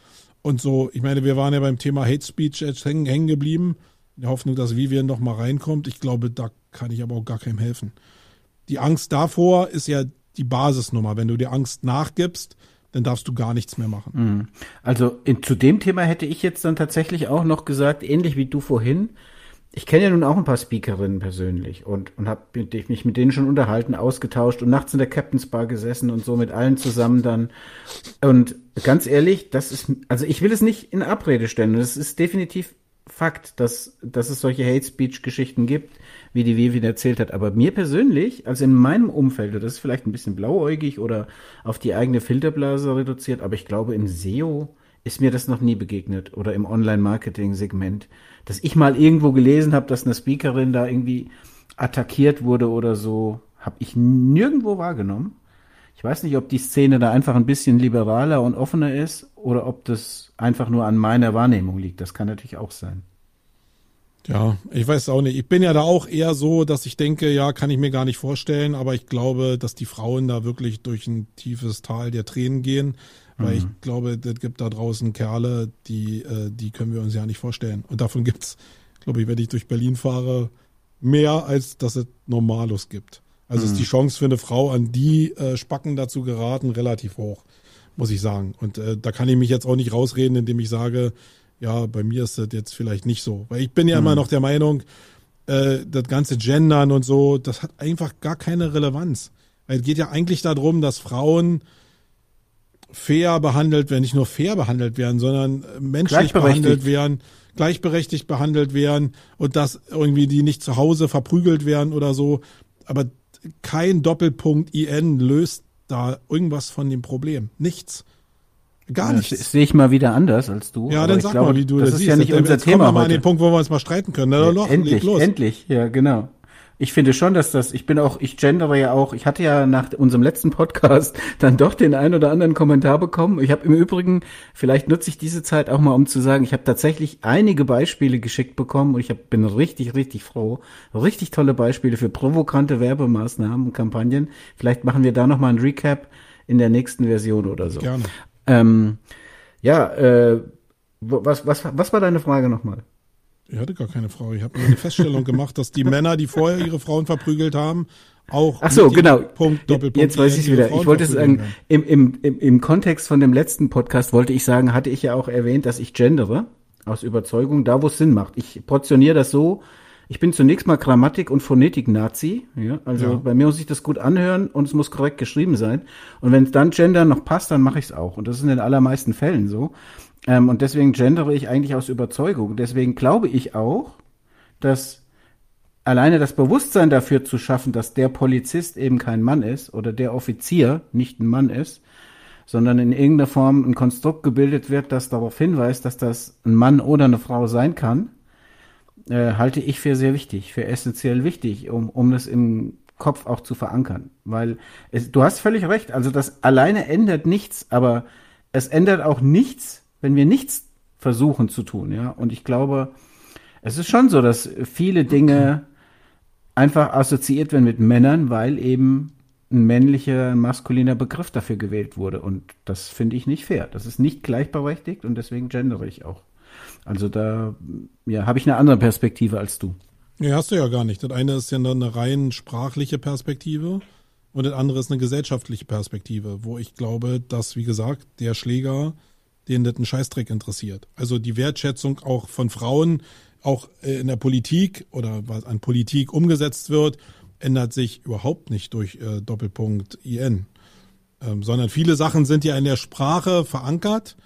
S1: Und so, ich meine, wir waren ja beim Thema Hate Speech jetzt hängen, hängen geblieben, in der Hoffnung, dass Vivian noch mal reinkommt. Ich glaube, da kann ich aber auch gar keinem helfen. Die Angst davor ist ja die Basisnummer. Wenn du dir Angst nachgibst, dann darfst du gar nichts mehr machen.
S2: Mhm. Also in, zu dem Thema hätte ich jetzt dann tatsächlich auch noch gesagt, ähnlich wie du vorhin, ich kenne ja nun auch ein paar Speakerinnen persönlich und, und habe mich mit denen schon unterhalten, ausgetauscht und nachts in der Captain's Bar gesessen und so mit allen zusammen dann. Und ganz ehrlich, das ist, also ich will es nicht in Abrede stellen. Es ist definitiv Fakt, dass, dass es solche Hate Speech Geschichten gibt, wie die Vivian erzählt hat. Aber mir persönlich, also in meinem Umfeld, das ist vielleicht ein bisschen blauäugig oder auf die eigene Filterblase reduziert, aber ich glaube in SEO ist mir das noch nie begegnet oder im Online-Marketing-Segment dass ich mal irgendwo gelesen habe, dass eine Speakerin da irgendwie attackiert wurde oder so, habe ich nirgendwo wahrgenommen. Ich weiß nicht, ob die Szene da einfach ein bisschen liberaler und offener ist oder ob das einfach nur an meiner Wahrnehmung liegt. Das kann natürlich auch sein.
S1: Ja, ich weiß auch nicht. Ich bin ja da auch eher so, dass ich denke, ja, kann ich mir gar nicht vorstellen, aber ich glaube, dass die Frauen da wirklich durch ein tiefes Tal der Tränen gehen. Weil mhm. ich glaube, es gibt da draußen Kerle, die, äh, die können wir uns ja nicht vorstellen. Und davon gibt's, glaube ich, wenn ich durch Berlin fahre, mehr als dass es Normalos gibt. Also mhm. ist die Chance für eine Frau, an die äh, Spacken dazu geraten, relativ hoch, muss ich sagen. Und äh, da kann ich mich jetzt auch nicht rausreden, indem ich sage, ja, bei mir ist das jetzt vielleicht nicht so. Weil ich bin ja mhm. immer noch der Meinung, äh, das ganze Gendern und so, das hat einfach gar keine Relevanz. Weil es geht ja eigentlich darum, dass Frauen fair behandelt werden, nicht nur fair behandelt werden, sondern menschlich behandelt werden, gleichberechtigt behandelt werden und dass irgendwie die nicht zu Hause verprügelt werden oder so. Aber kein Doppelpunkt IN löst da irgendwas von dem Problem. Nichts. Gar ja, nichts.
S2: Das sehe ich mal wieder anders als du.
S1: Ja, dann sag glaube, mal, wie du
S2: das, das ist siehst. ja nicht unser Thema.
S1: Kommen wir mal an den Punkt, wo wir uns mal streiten können.
S2: Ja, Doch, endlich, endlich. Ja, genau. Ich finde schon, dass das, ich bin auch, ich gendere ja auch, ich hatte ja nach unserem letzten Podcast dann doch den ein oder anderen Kommentar bekommen. Ich habe im Übrigen, vielleicht nutze ich diese Zeit auch mal, um zu sagen, ich habe tatsächlich einige Beispiele geschickt bekommen und ich hab, bin richtig, richtig froh. Richtig tolle Beispiele für provokante Werbemaßnahmen und Kampagnen. Vielleicht machen wir da nochmal ein Recap in der nächsten Version oder so.
S1: Gerne.
S2: Ähm, ja, äh, was, was, was war deine Frage nochmal?
S1: Ich hatte gar keine Frau. Ich habe nur eine Feststellung gemacht, dass die Männer, die vorher ihre Frauen verprügelt haben, auch
S2: Ach so, genau.
S1: Punkt, Doppelpunkt,
S2: Jetzt weiß ich wieder. Ich wollte sagen, im, im, im, im Kontext von dem letzten Podcast wollte ich sagen, hatte ich ja auch erwähnt, dass ich gendere aus Überzeugung, da wo es Sinn macht. Ich portioniere das so, ich bin zunächst mal Grammatik- und Phonetik-Nazi. Ja? Also ja. bei mir muss ich das gut anhören und es muss korrekt geschrieben sein. Und wenn dann Gender noch passt, dann mache ich es auch. Und das ist in den allermeisten Fällen so. Ähm, und deswegen gendere ich eigentlich aus Überzeugung. Deswegen glaube ich auch, dass alleine das Bewusstsein dafür zu schaffen, dass der Polizist eben kein Mann ist oder der Offizier nicht ein Mann ist, sondern in irgendeiner Form ein Konstrukt gebildet wird, das darauf hinweist, dass das ein Mann oder eine Frau sein kann, äh, halte ich für sehr wichtig, für essentiell wichtig, um, um das im Kopf auch zu verankern. Weil es, du hast völlig recht, also das alleine ändert nichts, aber es ändert auch nichts, wenn wir nichts versuchen zu tun, ja. Und ich glaube, es ist schon so, dass viele Dinge einfach assoziiert werden mit Männern, weil eben ein männlicher, ein maskuliner Begriff dafür gewählt wurde. Und das finde ich nicht fair. Das ist nicht gleichberechtigt und deswegen gendere ich auch. Also da ja, habe ich eine andere Perspektive als du.
S1: Ja, hast du ja gar nicht. Das eine ist ja eine rein sprachliche Perspektive und das andere ist eine gesellschaftliche Perspektive, wo ich glaube, dass, wie gesagt, der Schläger den das einen Scheißdreck interessiert. Also die Wertschätzung auch von Frauen, auch äh, in der Politik oder was an Politik umgesetzt wird, ändert sich überhaupt nicht durch äh, Doppelpunkt IN. Ähm, sondern viele Sachen sind ja in der Sprache verankert.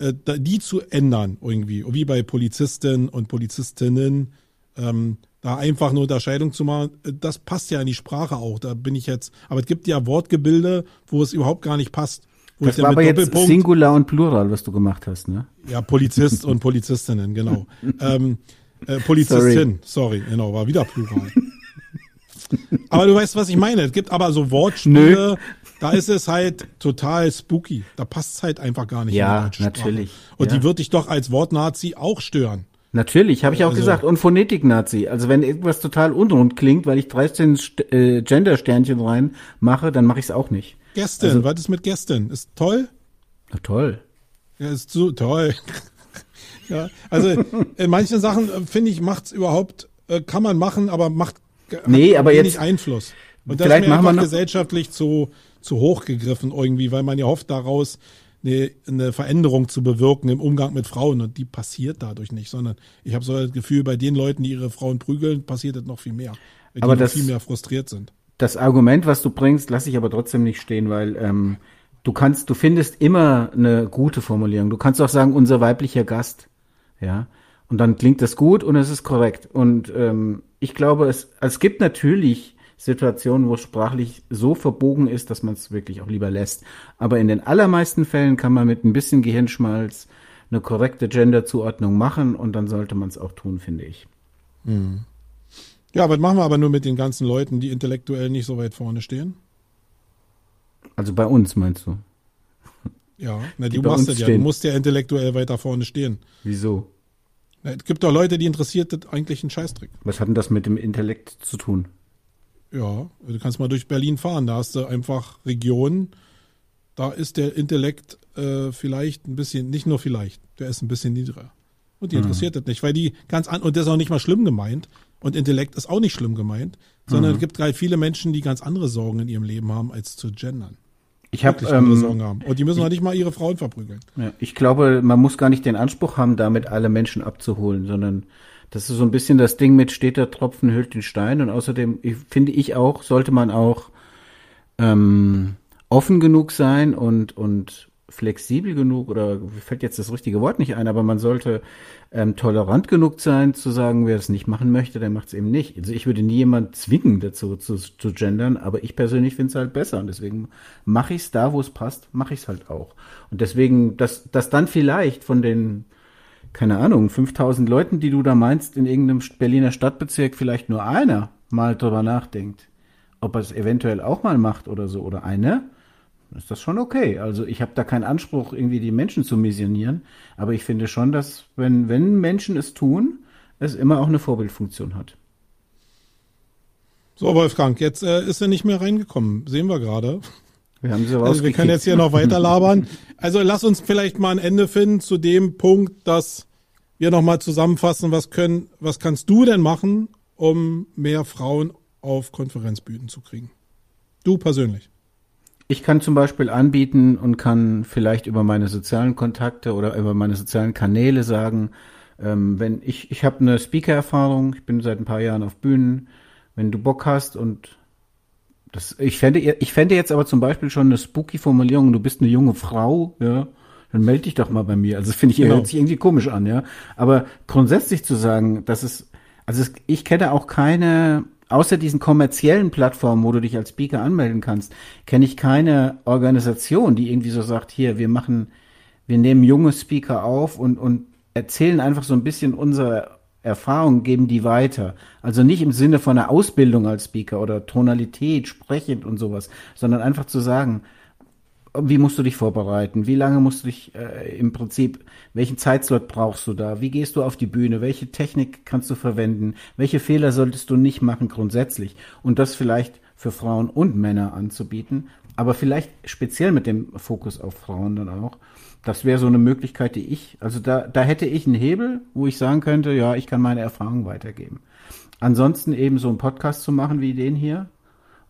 S1: Äh, die zu ändern irgendwie, wie bei Polizisten und Polizistinnen, ähm, da einfach eine Unterscheidung zu machen, äh, das passt ja in die Sprache auch. Da bin ich jetzt, aber es gibt ja Wortgebilde, wo es überhaupt gar nicht passt.
S2: Das war aber jetzt Singular und Plural, was du gemacht hast, ne?
S1: Ja, Polizist und Polizistinnen, genau. ähm, äh, Polizistin, sorry. sorry, genau, war wieder Plural. aber du weißt, was ich meine. Es gibt aber so Wortspiele, Nö. da ist es halt total spooky. Da passt es halt einfach gar nicht.
S2: Ja, natürlich.
S1: Und
S2: ja.
S1: die wird dich doch als Wortnazi auch stören.
S2: Natürlich, habe ich auch also, gesagt. Und Phonetik-Nazi. Also wenn irgendwas total unrund klingt, weil ich 13 St äh, Gender-Sternchen rein mache, dann mache ich es auch nicht.
S1: Gestern, also, was ist mit gestern? Ist toll?
S2: Na toll.
S1: Ja, ist so toll. ja, also in manchen Sachen äh, finde ich macht's überhaupt äh, kann man machen, aber macht
S2: nee, aber
S1: wenig jetzt Einfluss. Und das
S2: vielleicht
S1: ist mir
S2: machen wir
S1: gesellschaftlich zu zu hoch gegriffen irgendwie, weil man ja hofft daraus eine, eine Veränderung zu bewirken im Umgang mit Frauen und die passiert dadurch nicht, sondern ich habe so das Gefühl, bei den Leuten, die ihre Frauen prügeln, passiert das noch viel mehr,
S2: die aber das,
S1: viel mehr frustriert sind.
S2: Das Argument, was du bringst, lasse ich aber trotzdem nicht stehen, weil ähm, du kannst, du findest immer eine gute Formulierung. Du kannst auch sagen, unser weiblicher Gast, ja. Und dann klingt das gut und es ist korrekt. Und ähm, ich glaube, es, es gibt natürlich Situationen, wo es sprachlich so verbogen ist, dass man es wirklich auch lieber lässt. Aber in den allermeisten Fällen kann man mit ein bisschen Gehirnschmalz eine korrekte Gender-Zuordnung machen und dann sollte man es auch tun, finde ich.
S1: Mhm. Ja, was machen wir aber nur mit den ganzen Leuten, die intellektuell nicht so weit vorne stehen?
S2: Also bei uns, meinst du?
S1: Ja, na, du machst das ja. Du musst ja intellektuell weiter vorne stehen.
S2: Wieso?
S1: Na, es gibt doch Leute, die interessiert das eigentlich ein Scheißtrick.
S2: Was hat denn das mit dem Intellekt zu tun?
S1: Ja, du kannst mal durch Berlin fahren. Da hast du einfach Regionen, da ist der Intellekt äh, vielleicht ein bisschen, nicht nur vielleicht, der ist ein bisschen niedriger. Und die mhm. interessiert das nicht, weil die ganz an, und das ist auch nicht mal schlimm gemeint, und Intellekt ist auch nicht schlimm gemeint, sondern mhm. es gibt halt viele Menschen, die ganz andere Sorgen in ihrem Leben haben, als zu gendern.
S2: Ich habe ähm,
S1: Sorgen haben. Und die müssen ich, halt nicht mal ihre Frauen verprügeln.
S2: Ja, ich glaube, man muss gar nicht den Anspruch haben, damit alle Menschen abzuholen, sondern das ist so ein bisschen das Ding mit steter Tropfen hüllt den Stein. Und außerdem ich, finde ich auch, sollte man auch ähm, offen genug sein und und flexibel genug oder fällt jetzt das richtige Wort nicht ein, aber man sollte ähm, tolerant genug sein, zu sagen, wer es nicht machen möchte, der macht es eben nicht. Also ich würde nie jemand zwingen dazu zu, zu gendern, aber ich persönlich finde es halt besser und deswegen mache ich es da, wo es passt, mache ich es halt auch. Und deswegen, dass, dass dann vielleicht von den, keine Ahnung, 5000 Leuten, die du da meinst, in irgendeinem Berliner Stadtbezirk vielleicht nur einer mal drüber nachdenkt, ob er es eventuell auch mal macht oder so, oder eine, ist das schon okay. Also ich habe da keinen Anspruch, irgendwie die Menschen zu missionieren, aber ich finde schon, dass wenn, wenn Menschen es tun, es immer auch eine Vorbildfunktion hat.
S1: So, Wolfgang, jetzt äh, ist er nicht mehr reingekommen. Sehen wir gerade.
S2: Wir haben sie
S1: also wir können jetzt hier noch weiter labern. Also lass uns vielleicht mal ein Ende finden zu dem Punkt, dass wir nochmal zusammenfassen, was können, was kannst du denn machen, um mehr Frauen auf Konferenzbühnen zu kriegen? Du persönlich.
S2: Ich kann zum Beispiel anbieten und kann vielleicht über meine sozialen Kontakte oder über meine sozialen Kanäle sagen, ähm, wenn ich, ich habe eine Speaker-Erfahrung, ich bin seit ein paar Jahren auf Bühnen, wenn du Bock hast und das, ich fände, ich fände jetzt aber zum Beispiel schon eine spooky Formulierung, du bist eine junge Frau, ja, dann melde dich doch mal bei mir. Also das finde ich genau. hört sich irgendwie komisch an, ja. Aber grundsätzlich zu sagen, dass es, also es, ich kenne auch keine, außer diesen kommerziellen Plattformen, wo du dich als Speaker anmelden kannst, kenne ich keine Organisation, die irgendwie so sagt, hier, wir machen, wir nehmen junge Speaker auf und, und erzählen einfach so ein bisschen unsere Erfahrungen, geben die weiter. Also nicht im Sinne von einer Ausbildung als Speaker oder Tonalität, sprechend und sowas, sondern einfach zu sagen, wie musst du dich vorbereiten? Wie lange musst du dich äh, im Prinzip, welchen Zeitslot brauchst du da? Wie gehst du auf die Bühne? Welche Technik kannst du verwenden? Welche Fehler solltest du nicht machen grundsätzlich? Und das vielleicht für Frauen und Männer anzubieten, aber vielleicht speziell mit dem Fokus auf Frauen dann auch. Das wäre so eine Möglichkeit, die ich, also da, da hätte ich einen Hebel, wo ich sagen könnte, ja, ich kann meine Erfahrungen weitergeben. Ansonsten eben so einen Podcast zu machen wie den hier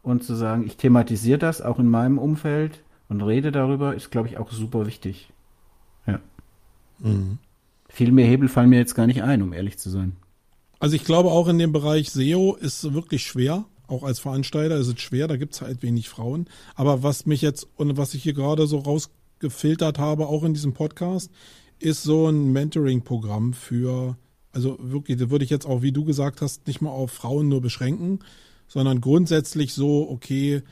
S2: und zu sagen, ich thematisiere das auch in meinem Umfeld und rede darüber, ist, glaube ich, auch super wichtig. Ja. Mhm. Viel mehr Hebel fallen mir jetzt gar nicht ein, um ehrlich zu sein.
S1: Also ich glaube auch in dem Bereich SEO ist wirklich schwer. Auch als Veranstalter ist es schwer, da gibt es halt wenig Frauen. Aber was mich jetzt und was ich hier gerade so raus gefiltert habe, auch in diesem Podcast, ist so ein Mentoring-Programm für, also wirklich, da würde ich jetzt auch, wie du gesagt hast, nicht mal auf Frauen nur beschränken, sondern grundsätzlich so, okay,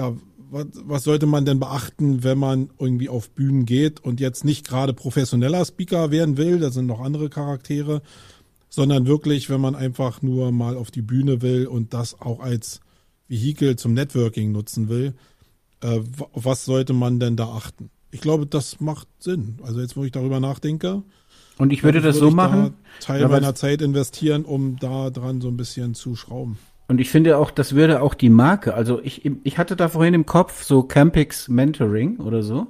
S1: ja, was, was sollte man denn beachten, wenn man irgendwie auf Bühnen geht und jetzt nicht gerade professioneller Speaker werden will, da sind noch andere Charaktere, sondern wirklich, wenn man einfach nur mal auf die Bühne will und das auch als Vehikel zum Networking nutzen will, äh, was sollte man denn da achten? Ich glaube, das macht Sinn. Also jetzt, wo ich darüber nachdenke.
S2: Und ich würde das würde so machen.
S1: Da Teil meiner Zeit investieren, um da dran so ein bisschen zu schrauben.
S2: Und ich finde auch, das würde auch die Marke, also ich, ich hatte da vorhin im Kopf so Campix Mentoring oder so.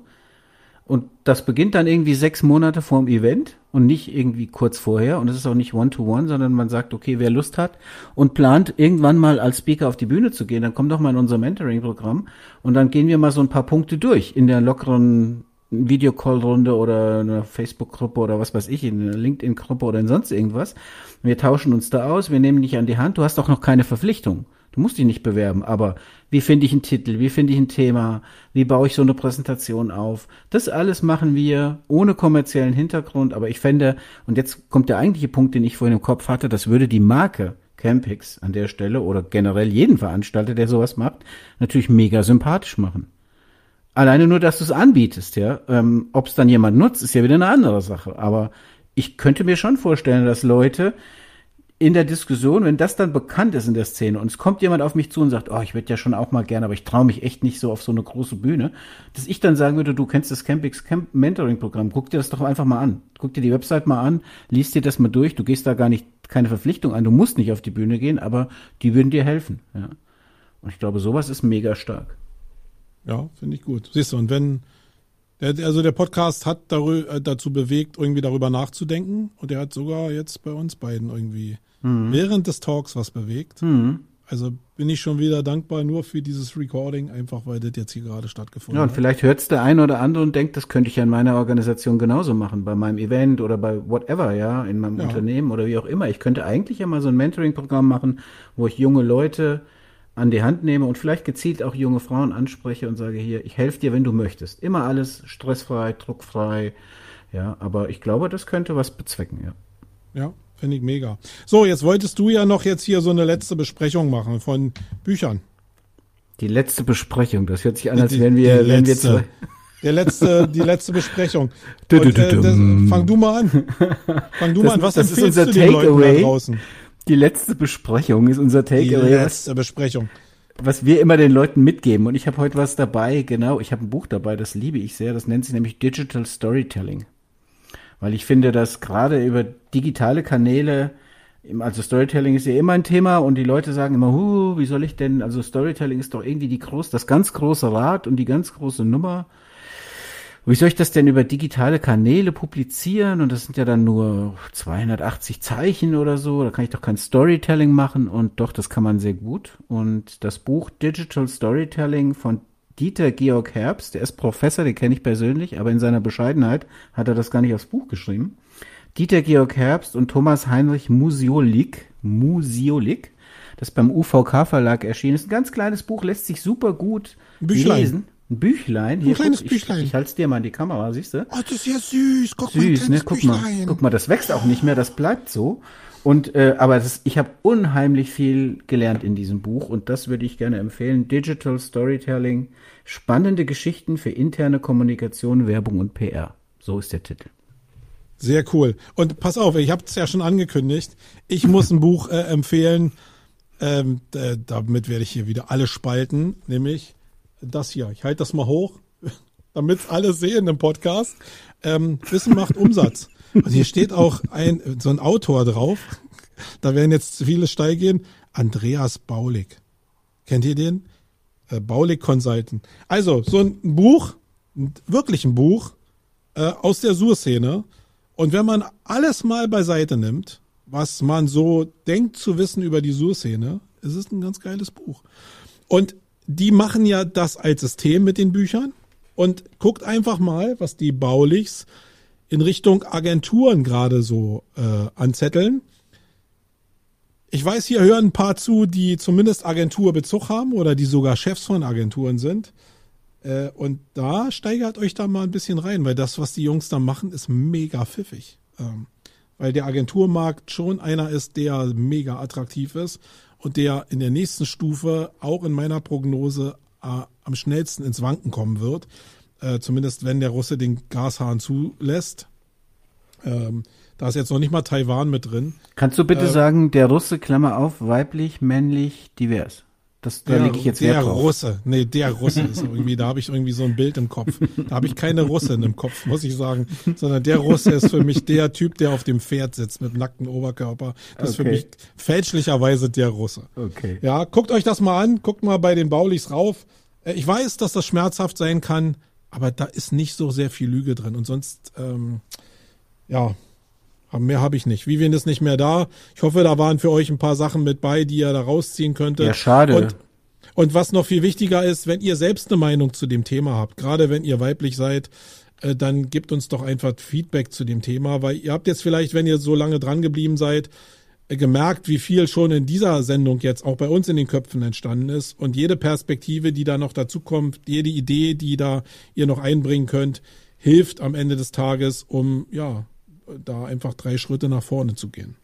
S2: Und das beginnt dann irgendwie sechs Monate vorm Event und nicht irgendwie kurz vorher. Und es ist auch nicht One-to-One, -one, sondern man sagt, okay, wer Lust hat und plant, irgendwann mal als Speaker auf die Bühne zu gehen, dann komm doch mal in unser Mentoring-Programm und dann gehen wir mal so ein paar Punkte durch in der lockeren Videocall-Runde oder einer Facebook-Gruppe oder was weiß ich, in einer LinkedIn-Gruppe oder in sonst irgendwas. Wir tauschen uns da aus, wir nehmen dich an die Hand, du hast auch noch keine Verpflichtung. Du musst dich nicht bewerben, aber wie finde ich einen Titel? Wie finde ich ein Thema? Wie baue ich so eine Präsentation auf? Das alles machen wir ohne kommerziellen Hintergrund, aber ich fände, und jetzt kommt der eigentliche Punkt, den ich vorhin im Kopf hatte, das würde die Marke Campix an der Stelle oder generell jeden Veranstalter, der sowas macht, natürlich mega sympathisch machen. Alleine nur, dass du es anbietest, ja. Ähm, Ob es dann jemand nutzt, ist ja wieder eine andere Sache. Aber ich könnte mir schon vorstellen, dass Leute, in der Diskussion, wenn das dann bekannt ist in der Szene und es kommt jemand auf mich zu und sagt, oh, ich würde ja schon auch mal gerne, aber ich traue mich echt nicht so auf so eine große Bühne, dass ich dann sagen würde, du kennst das Campix Camp Mentoring Programm, guck dir das doch einfach mal an. Guck dir die Website mal an, liest dir das mal durch, du gehst da gar nicht keine Verpflichtung ein, du musst nicht auf die Bühne gehen, aber die würden dir helfen, ja. Und ich glaube, sowas ist mega stark.
S1: Ja, finde ich gut. Siehst du, und wenn also der Podcast hat äh, dazu bewegt, irgendwie darüber nachzudenken und der hat sogar jetzt bei uns beiden irgendwie mhm. während des Talks was bewegt. Mhm. Also bin ich schon wieder dankbar nur für dieses Recording, einfach weil das jetzt hier gerade stattgefunden hat.
S2: Ja, und vielleicht hört es der eine oder andere und denkt, das könnte ich ja in meiner Organisation genauso machen, bei meinem Event oder bei whatever, ja, in meinem ja. Unternehmen oder wie auch immer. Ich könnte eigentlich ja mal so ein Mentoring-Programm machen, wo ich junge Leute an die Hand nehme und vielleicht gezielt auch junge Frauen anspreche und sage hier, ich helfe dir, wenn du möchtest. Immer alles stressfrei, druckfrei. Ja, aber ich glaube, das könnte was bezwecken, ja.
S1: Ja, Finde ich mega. So, jetzt wolltest du ja noch jetzt hier so eine letzte Besprechung machen von Büchern.
S2: Die letzte Besprechung, das hört sich an, als wären wir, wären wir zwei.
S1: Der letzte, die letzte Besprechung. Und, äh, das, fang du mal an. Fang du das, mal an. Was
S2: das ist unser Takeaway. Die letzte Besprechung ist unser Take.
S1: Die letzte Besprechung.
S2: Was wir immer den Leuten mitgeben. Und ich habe heute was dabei, genau, ich habe ein Buch dabei, das liebe ich sehr. Das nennt sich nämlich Digital Storytelling. Weil ich finde, dass gerade über digitale Kanäle also Storytelling ist ja immer ein Thema und die Leute sagen immer, huh, wie soll ich denn, also Storytelling ist doch irgendwie die groß, das ganz große Rad und die ganz große Nummer. Wie soll ich das denn über digitale Kanäle publizieren? Und das sind ja dann nur 280 Zeichen oder so. Da kann ich doch kein Storytelling machen. Und doch, das kann man sehr gut. Und das Buch Digital Storytelling von Dieter Georg Herbst, der ist Professor, den kenne ich persönlich, aber in seiner Bescheidenheit hat er das gar nicht aufs Buch geschrieben. Dieter Georg Herbst und Thomas Heinrich Musiolik, Musiolik, das beim UVK Verlag erschienen ist. Ein ganz kleines Buch, lässt sich super gut Büchlein. lesen. Ein Büchlein.
S1: Hier, ein kleines guck, Büchlein.
S2: Ich, ich halte es dir mal in die Kamera, siehst du?
S1: Oh, das ist ja süß.
S2: Guck süß, mal, ne? Guck Büchlein. mal, guck mal, das wächst auch nicht mehr, das bleibt so. Und äh, aber das, ich habe unheimlich viel gelernt in diesem Buch und das würde ich gerne empfehlen. Digital Storytelling, spannende Geschichten für interne Kommunikation, Werbung und PR. So ist der Titel.
S1: Sehr cool. Und pass auf, ich habe es ja schon angekündigt. Ich muss ein Buch äh, empfehlen. Ähm, äh, damit werde ich hier wieder alle spalten, nämlich das hier. Ich halte das mal hoch, damit alle sehen im Podcast. Ähm, Wissen macht Umsatz. Und hier steht auch ein so ein Autor drauf. Da werden jetzt viele steil gehen. Andreas Baulig. Kennt ihr den? Äh, Baulig Consultant. Also so ein Buch, wirklich ein Buch äh, aus der Sur-Szene und wenn man alles mal beiseite nimmt, was man so denkt zu wissen über die Sur-Szene, ist es ein ganz geiles Buch. Und die machen ja das als System mit den Büchern und guckt einfach mal, was die Baulichs in Richtung Agenturen gerade so äh, anzetteln. Ich weiß, hier hören ein paar zu, die zumindest Agenturbezug haben oder die sogar Chefs von Agenturen sind. Äh, und da steigert euch da mal ein bisschen rein, weil das, was die Jungs da machen, ist mega pfiffig. Ähm, weil der Agenturmarkt schon einer ist, der mega attraktiv ist und der in der nächsten Stufe auch in meiner Prognose äh, am schnellsten ins Wanken kommen wird. Äh, zumindest wenn der Russe den Gashahn zulässt. Ähm, da ist jetzt noch nicht mal Taiwan mit drin.
S2: Kannst du bitte äh, sagen, der Russe, Klammer auf, weiblich, männlich, divers? Das, da lege ich jetzt
S1: Der Russe, nee, der Russe ist irgendwie, da habe ich irgendwie so ein Bild im Kopf. Da habe ich keine Russin im Kopf, muss ich sagen, sondern der Russe ist für mich der Typ, der auf dem Pferd sitzt mit nacktem Oberkörper. Das okay. ist für mich fälschlicherweise der Russe.
S2: Okay.
S1: Ja, guckt euch das mal an, guckt mal bei den Baulichs rauf. Äh, ich weiß, dass das schmerzhaft sein kann, aber da ist nicht so sehr viel Lüge drin und sonst, ähm, ja, Mehr habe ich nicht. Vivian ist nicht mehr da. Ich hoffe, da waren für euch ein paar Sachen mit bei, die ihr da rausziehen könnte.
S2: Ja, schade.
S1: Und, und was noch viel wichtiger ist, wenn ihr selbst eine Meinung zu dem Thema habt, gerade wenn ihr weiblich seid, äh, dann gebt uns doch einfach Feedback zu dem Thema, weil ihr habt jetzt vielleicht, wenn ihr so lange dran geblieben seid, äh, gemerkt, wie viel schon in dieser Sendung jetzt auch bei uns in den Köpfen entstanden ist und jede Perspektive, die da noch dazu kommt, jede Idee, die da ihr noch einbringen könnt, hilft am Ende des Tages, um ja da einfach drei Schritte nach vorne zu gehen.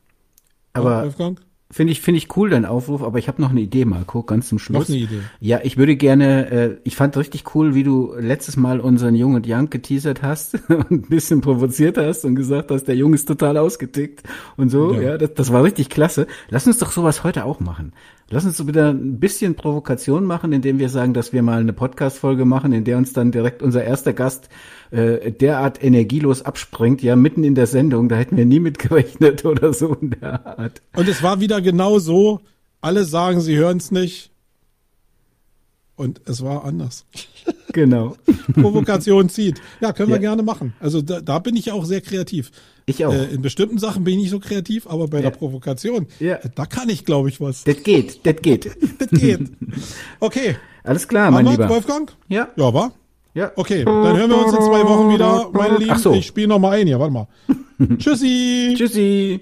S2: Aber Wolfgang? Finde ich, finde ich cool, dein Aufruf, aber ich habe noch eine Idee, Marco, ganz zum Schluss.
S1: Noch eine Idee.
S2: Ja, ich würde gerne, äh, ich fand richtig cool, wie du letztes Mal unseren Jung und Young geteasert hast und ein bisschen provoziert hast und gesagt hast, der Junge ist total ausgetickt und so. Ja, ja das, das war richtig klasse. Lass uns doch sowas heute auch machen. Lass uns so wieder ein bisschen Provokation machen, indem wir sagen, dass wir mal eine Podcast-Folge machen, in der uns dann direkt unser erster Gast äh, derart energielos abspringt, ja, mitten in der Sendung, da hätten wir nie mit gerechnet oder so in der Art.
S1: Und es war wieder genau so, alle sagen, sie hören es nicht. Und es war anders.
S2: Genau.
S1: Provokation zieht. Ja, können wir ja. gerne machen. Also da, da bin ich auch sehr kreativ.
S2: Ich auch.
S1: Äh, in bestimmten Sachen bin ich nicht so kreativ, aber bei ja. der Provokation, ja. da kann ich, glaube ich, was.
S2: Das geht, das geht.
S1: das geht. Okay.
S2: Alles klar, mein Lieber.
S1: Wolfgang?
S2: Ja.
S1: Ja, war? Ja. Okay, dann hören wir uns in zwei Wochen wieder, meine Lieben. Ach so. Ich spiele noch mal ein hier, warte mal. Tschüssi.
S2: Tschüssi.